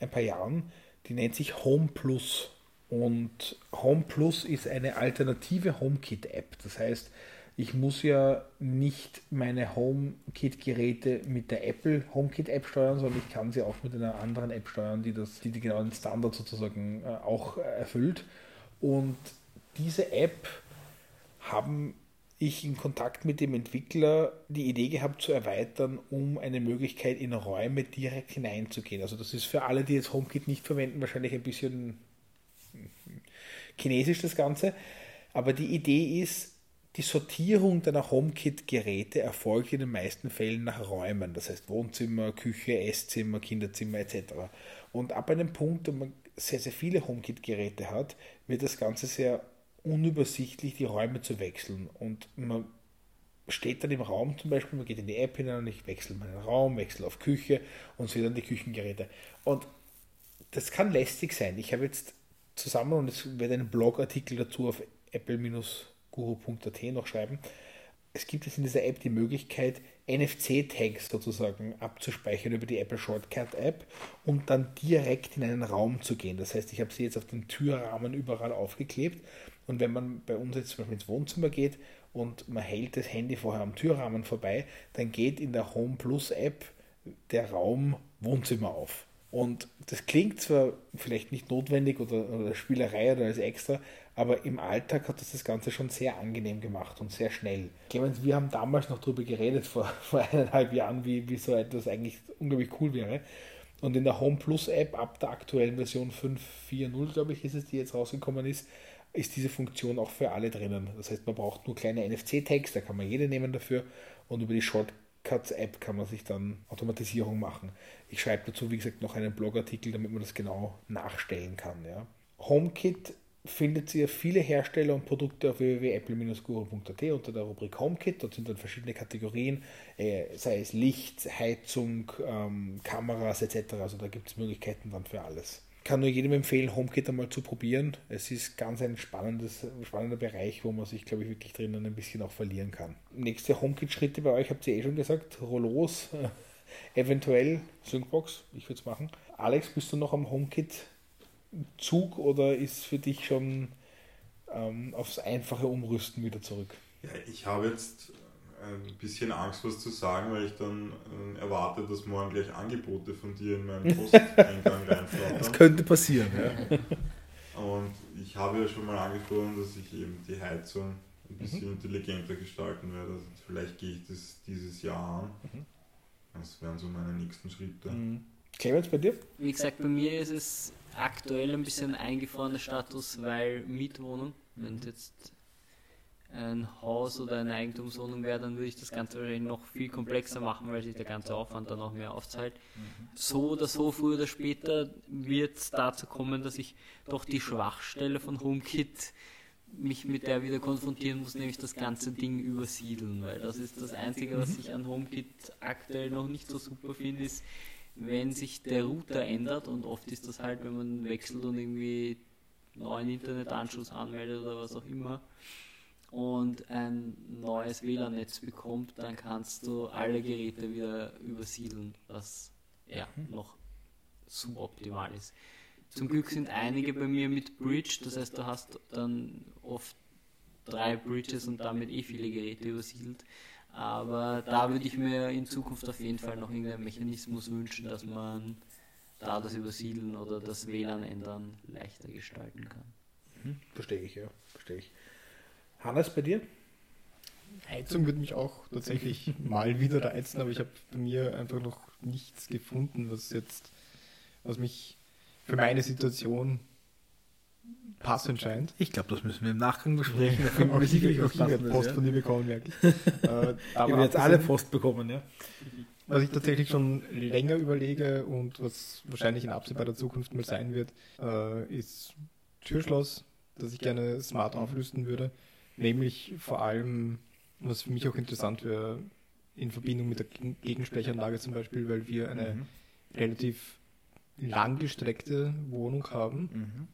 ein paar Jahren, die nennt sich Home Plus. Und Home Plus ist eine alternative HomeKit-App. Das heißt, ich muss ja nicht meine HomeKit-Geräte mit der Apple HomeKit-App steuern, sondern ich kann sie auch mit einer anderen App steuern, die, das, die, die genau den Standard sozusagen äh, auch äh, erfüllt. Und diese App haben ich in Kontakt mit dem Entwickler die Idee gehabt zu erweitern, um eine Möglichkeit in Räume direkt hineinzugehen. Also das ist für alle, die jetzt HomeKit nicht verwenden, wahrscheinlich ein bisschen chinesisch das Ganze. Aber die Idee ist, die Sortierung deiner HomeKit-Geräte erfolgt in den meisten Fällen nach Räumen, das heißt Wohnzimmer, Küche, Esszimmer, Kinderzimmer etc. Und ab einem Punkt, wo man sehr, sehr viele HomeKit-Geräte hat, wird das Ganze sehr unübersichtlich, die Räume zu wechseln. Und man steht dann im Raum zum Beispiel, man geht in die App hinein und ich wechsle meinen Raum, wechsle auf Küche und sehe dann die Küchengeräte. Und das kann lästig sein. Ich habe jetzt zusammen, und es werde einen Blogartikel dazu auf apple-guru.at noch schreiben, es gibt jetzt in dieser App die Möglichkeit, NFC-Tags sozusagen abzuspeichern über die Apple Shortcut App und dann direkt in einen Raum zu gehen. Das heißt, ich habe sie jetzt auf den Türrahmen überall aufgeklebt und wenn man bei uns jetzt zum Beispiel ins Wohnzimmer geht und man hält das Handy vorher am Türrahmen vorbei, dann geht in der Home Plus App der Raum Wohnzimmer auf. Und das klingt zwar vielleicht nicht notwendig oder, oder Spielerei oder als extra, aber im Alltag hat das das Ganze schon sehr angenehm gemacht und sehr schnell. Clemens, wir haben damals noch darüber geredet, vor, *laughs* vor eineinhalb Jahren, wie, wie so etwas eigentlich unglaublich cool wäre. Und in der Home Plus App ab der aktuellen Version 5.4.0, glaube ich, ist es, die jetzt rausgekommen ist, ist diese Funktion auch für alle drinnen. Das heißt, man braucht nur kleine NFC-Tags, da kann man jede nehmen dafür und über die Shortcuts-App kann man sich dann Automatisierung machen. Ich schreibe dazu, wie gesagt, noch einen Blogartikel, damit man das genau nachstellen kann. Ja. HomeKit findet ihr viele Hersteller und Produkte auf www.apple-guru.at unter der Rubrik HomeKit. Dort sind dann verschiedene Kategorien, äh, sei es Licht, Heizung, ähm, Kameras etc. Also da gibt es Möglichkeiten dann für alles. Ich kann nur jedem empfehlen, HomeKit einmal zu probieren. Es ist ganz ein spannendes, spannender Bereich, wo man sich, glaube ich, wirklich drinnen ein bisschen auch verlieren kann. Nächste HomeKit-Schritte bei euch habt ihr eh schon gesagt. Rollos, *laughs* eventuell Syncbox, ich würde es machen. Alex, bist du noch am HomeKit Zug oder ist für dich schon ähm, aufs einfache Umrüsten wieder zurück? Ja, ich habe jetzt ein bisschen Angst, was zu sagen, weil ich dann äh, erwarte, dass morgen gleich Angebote von dir in meinen *laughs* Posteingang Das reinflattern. könnte passieren, ja. *laughs* Und ich habe ja schon mal angesprochen, dass ich eben die Heizung ein bisschen Mhm. intelligenter gestalten werde. Also vielleicht gehe ich das dieses Jahr an. Mhm. Das wären so meine nächsten Schritte. Clemens, bei dir? Wie gesagt, bei mir ist es aktuell ein bisschen eingefrorener Status, weil Mietwohnung. Wenn es jetzt ein Haus oder eine Eigentumswohnung wäre, dann würde ich das Ganze wahrscheinlich noch viel komplexer machen, weil sich der ganze Aufwand dann auch mehr auszahlt. So oder so, früher oder später wird es dazu kommen, dass ich doch die Schwachstelle von HomeKit mich mit der wieder konfrontieren muss, nämlich das ganze Ding übersiedeln, weil das ist das Einzige, was ich an HomeKit aktuell noch nicht so super finde, ist, wenn sich der Router ändert und oft ist das halt, wenn man wechselt und irgendwie neuen Internetanschluss anmeldet oder was auch immer und ein neues WLAN-Netz bekommt, dann kannst du alle Geräte wieder übersiedeln, was ja noch suboptimal ist. Zum Glück sind einige bei mir mit Bridge, das heißt, du hast dann oft drei Bridges und damit eh viele Geräte übersiedelt. Aber da würde ich mir in Zukunft auf jeden Fall noch irgendeinen Mechanismus wünschen, dass man da das Übersiedeln oder das WLAN ändern leichter gestalten kann. Mhm, verstehe ich, ja. Verstehe ich. Hannes, bei dir? Heizung würde mich auch tatsächlich mal wieder reizen, aber ich habe bei mir einfach noch nichts gefunden, was jetzt, was mich für meine Situation passend scheint. Ich glaube, das müssen wir im Nachgang besprechen. Finden auch *laughs* ich, sicherlich auch was ich werde Passendes, Post ja. von dir bekommen, wirklich. *laughs* äh, Ihr aber werdet alle Post bekommen, ja. Was ich tatsächlich schon länger überlege und was wahrscheinlich in absehbarer Zukunft mal sein wird, äh, ist Türschloss, das ich gerne smart aufrüsten würde. Nämlich vor allem, was für mich auch interessant wäre, in Verbindung mit der Gegen- Gegensprechanlage zum Beispiel, weil wir eine Mhm. relativ langgestreckte Wohnung haben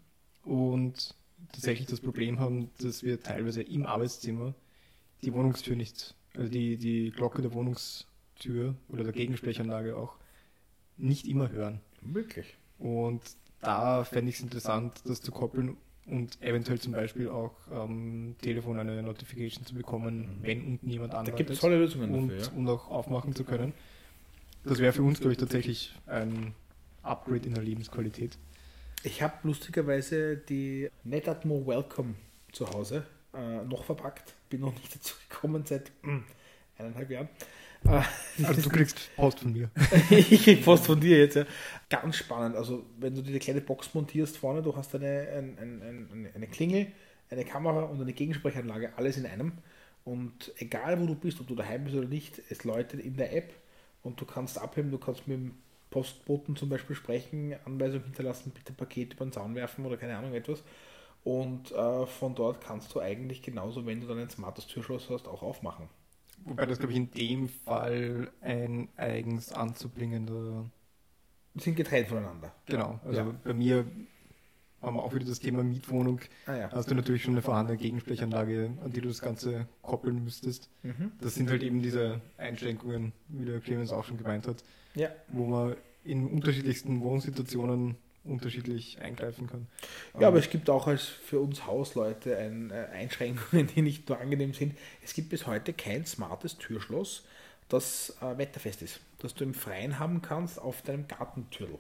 und tatsächlich das Problem haben, dass wir teilweise im Arbeitszimmer die Wohnungstür nicht, also die, die Glocke der Wohnungstür oder der Gegensprechanlage auch nicht immer hören. Wirklich. Und da fände ich es interessant, das zu koppeln und eventuell zum Beispiel auch am Telefon eine Notification zu bekommen, wenn unten jemand Da anwartet gibt es tolle Lösungen und, dafür, ja. und auch aufmachen zu können. Das wäre für uns, glaube ich, tatsächlich ein Upgrade in der Lebensqualität. Ich habe lustigerweise die Netatmo Welcome zu Hause äh, noch verpackt. Bin noch nicht dazu gekommen seit mm, eineinhalb Jahren. Äh, *laughs* Also du kriegst Post von mir. *laughs* ich krieg Post von dir jetzt, ja. Ganz spannend. Also, wenn du dir eine kleine Box montierst vorne, du hast eine, ein, ein, ein, eine Klingel, eine Kamera und eine Gegensprechanlage, alles in einem. Und egal wo du bist, ob du daheim bist oder nicht, es läutet in der App und du kannst abheben, du kannst mit dem Postboten zum Beispiel sprechen, Anweisung hinterlassen, bitte Paket über den Zaun werfen oder keine Ahnung etwas. Und äh, von dort kannst du eigentlich genauso, wenn du dann ein smartes Türschloss hast, auch aufmachen. Wobei das, glaube ich, in dem Fall ein eigens anzubringender. Sind getrennt voneinander. Genau. Also Ja. bei mir haben wir auch wieder das Thema Mietwohnung. Ah ja. Hast du natürlich schon eine vorhandene Gegensprechanlage, an die du das Ganze koppeln müsstest. Mhm. Das sind halt eben diese Einschränkungen, wie der Clemens auch schon gemeint hat, Ja. wo man in unterschiedlichsten Wohnsituationen unterschiedlich eingreifen kann. Ja, aber es gibt auch als für uns Hausleute ein, äh, Einschränkungen, *laughs* die nicht nur angenehm sind. Es gibt bis heute kein smartes Türschloss, das äh, wetterfest ist, das du im Freien haben kannst auf deinem Gartentürl.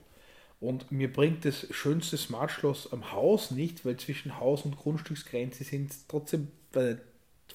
Und mir bringt das schönste Smartschloss am Haus nicht, weil zwischen Haus und Grundstücksgrenze sind trotzdem äh,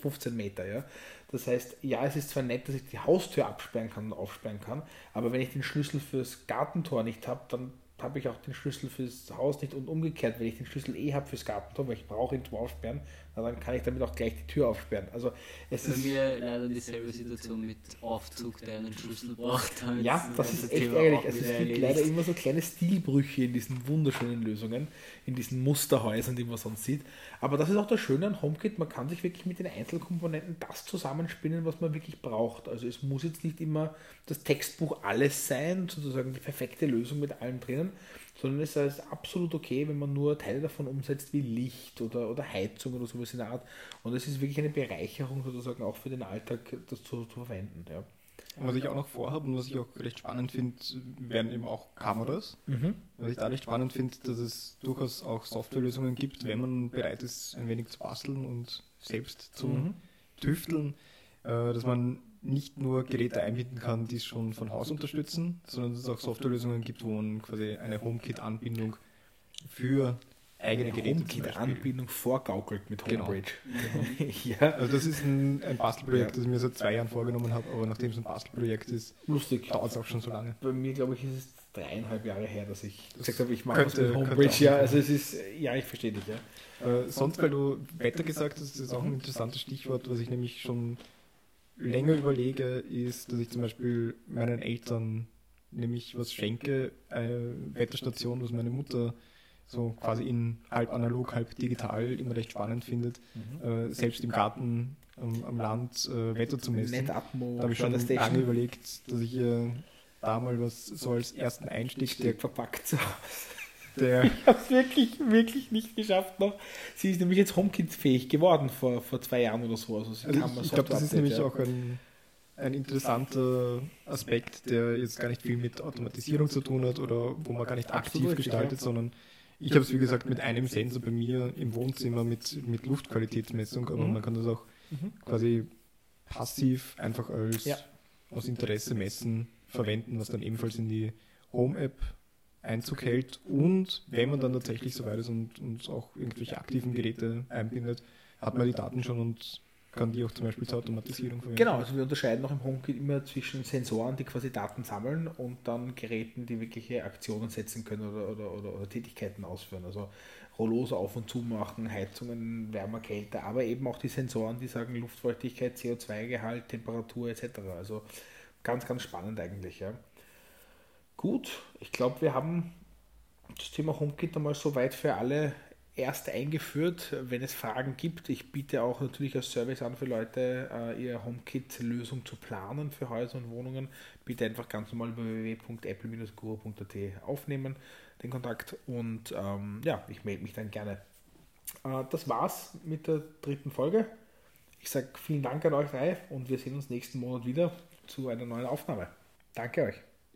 15 Meter. Ja? Das heißt, ja, es ist zwar nett, dass ich die Haustür absperren kann und aufsperren kann, aber wenn ich den Schlüssel fürs Gartentor nicht habe, dann habe ich auch den Schlüssel fürs Haus nicht und umgekehrt, wenn ich den Schlüssel eh habe fürs Gartentor, weil ich brauche ihn zum Aufsperren, na, dann kann ich damit auch gleich die Tür aufsperren. Also es Bei ist mir leider dieselbe Situation mit Aufzug, der einen Schlüssel braucht. Ja, das ist echt Thema ärgerlich. Also es gibt erledigt. leider immer so kleine Stilbrüche in diesen wunderschönen Lösungen, in diesen Musterhäusern, die man sonst sieht. Aber das ist auch das Schöne an HomeKit, man kann sich wirklich mit den Einzelkomponenten das zusammenspinnen, was man wirklich braucht. Also es muss jetzt nicht immer das Textbuch alles sein, sozusagen die perfekte Lösung mit allem drinnen, sondern es ist absolut okay, wenn man nur Teile davon umsetzt wie Licht oder, oder Heizung oder sowas in der Art. Und es ist wirklich eine Bereicherung sozusagen auch für den Alltag, das zu, zu verwenden. Ja. Und was ich auch noch vorhabe und was ich auch recht spannend finde, wären eben auch Kameras. Was ich da recht spannend finde, dass es durchaus auch Softwarelösungen gibt, wenn man bereit ist, ein wenig zu basteln und selbst zu Mhm. tüfteln, äh, dass man nicht nur Geräte einbinden kann, die es schon von Haus unterstützen, sondern dass es auch Softwarelösungen gibt, wo man quasi eine HomeKit-Anbindung für eigene Geräte zum Beispiel- HomeKit-Anbindung vorgaukelt mit Genau. Homebridge. *laughs* ja, Also das ist ein, ein Bastelprojekt, das ich mir seit zwei Jahren vorgenommen habe, aber nachdem es ein Bastelprojekt ist, lustig. dauert es auch schon so lange. Bei mir, glaube ich, ist es dreieinhalb Jahre her, dass ich gesagt habe, ich mache könnte- mit Homebridge. Ja, also es ist, ja, ich verstehe dich, ja. Äh, sonst, weil du Wetter gesagt hast, das ist auch ein interessantes Stichwort, was ich nämlich schon länger überlege, ist, dass ich zum Beispiel meinen Eltern nämlich was schenke, eine Wetterstation, was meine Mutter so quasi in halb analog, halb digital immer recht spannend findet, äh, selbst im Garten am, am Land äh, Wetter zu messen. Da habe ich schon lange überlegt, dass ich ihr da mal was so als ersten Einstieg, der verpackt Hause. Der, Ich habe es wirklich, wirklich nicht geschafft noch. Sie ist nämlich jetzt HomeKit-fähig geworden vor, vor zwei Jahren oder so. Also, sie also kam ich, glaube, das ist nämlich auch ein, ein interessanter Aspekt, der jetzt gar nicht viel mit Automatisierung zu tun hat oder wo man gar nicht aktiv Absolut gestaltet, ja. sondern ich habe es wie gesagt mit einem Sensor bei mir im Wohnzimmer mit, mit Luftqualitätsmessung, aber Mhm. man kann das auch quasi passiv einfach als Ja. aus Interesse messen verwenden, was dann ebenfalls in die Home-App Einzug hält und wenn man dann tatsächlich so weit ist und, und auch irgendwelche aktiven Geräte einbindet, hat man die Daten schon und kann die auch zum Beispiel zur Automatisierung verwenden. Genau, also wir unterscheiden noch im HomeKit immer zwischen Sensoren, die quasi Daten sammeln und dann Geräten, die wirkliche Aktionen setzen können oder, oder, oder, oder Tätigkeiten ausführen. Also Rollos auf und zu machen, Heizungen, wärmer, kälter, aber eben auch die Sensoren, die sagen Luftfeuchtigkeit, CO2-Gehalt, Temperatur etc. Also ganz, ganz spannend eigentlich. Ja. Gut, ich glaube, wir haben das Thema HomeKit einmal soweit für alle erst eingeführt. Wenn es Fragen gibt, ich biete auch natürlich als Service an für Leute, äh, ihre HomeKit-Lösung zu planen für Häuser und Wohnungen. Bitte einfach ganz normal über www.apple-guru.at aufnehmen, den Kontakt. Und ähm, ja, ich melde mich dann gerne. Äh, das war's mit der dritten Folge. Ich sage vielen Dank an euch drei und wir sehen uns nächsten Monat wieder zu einer neuen Aufnahme. Danke euch.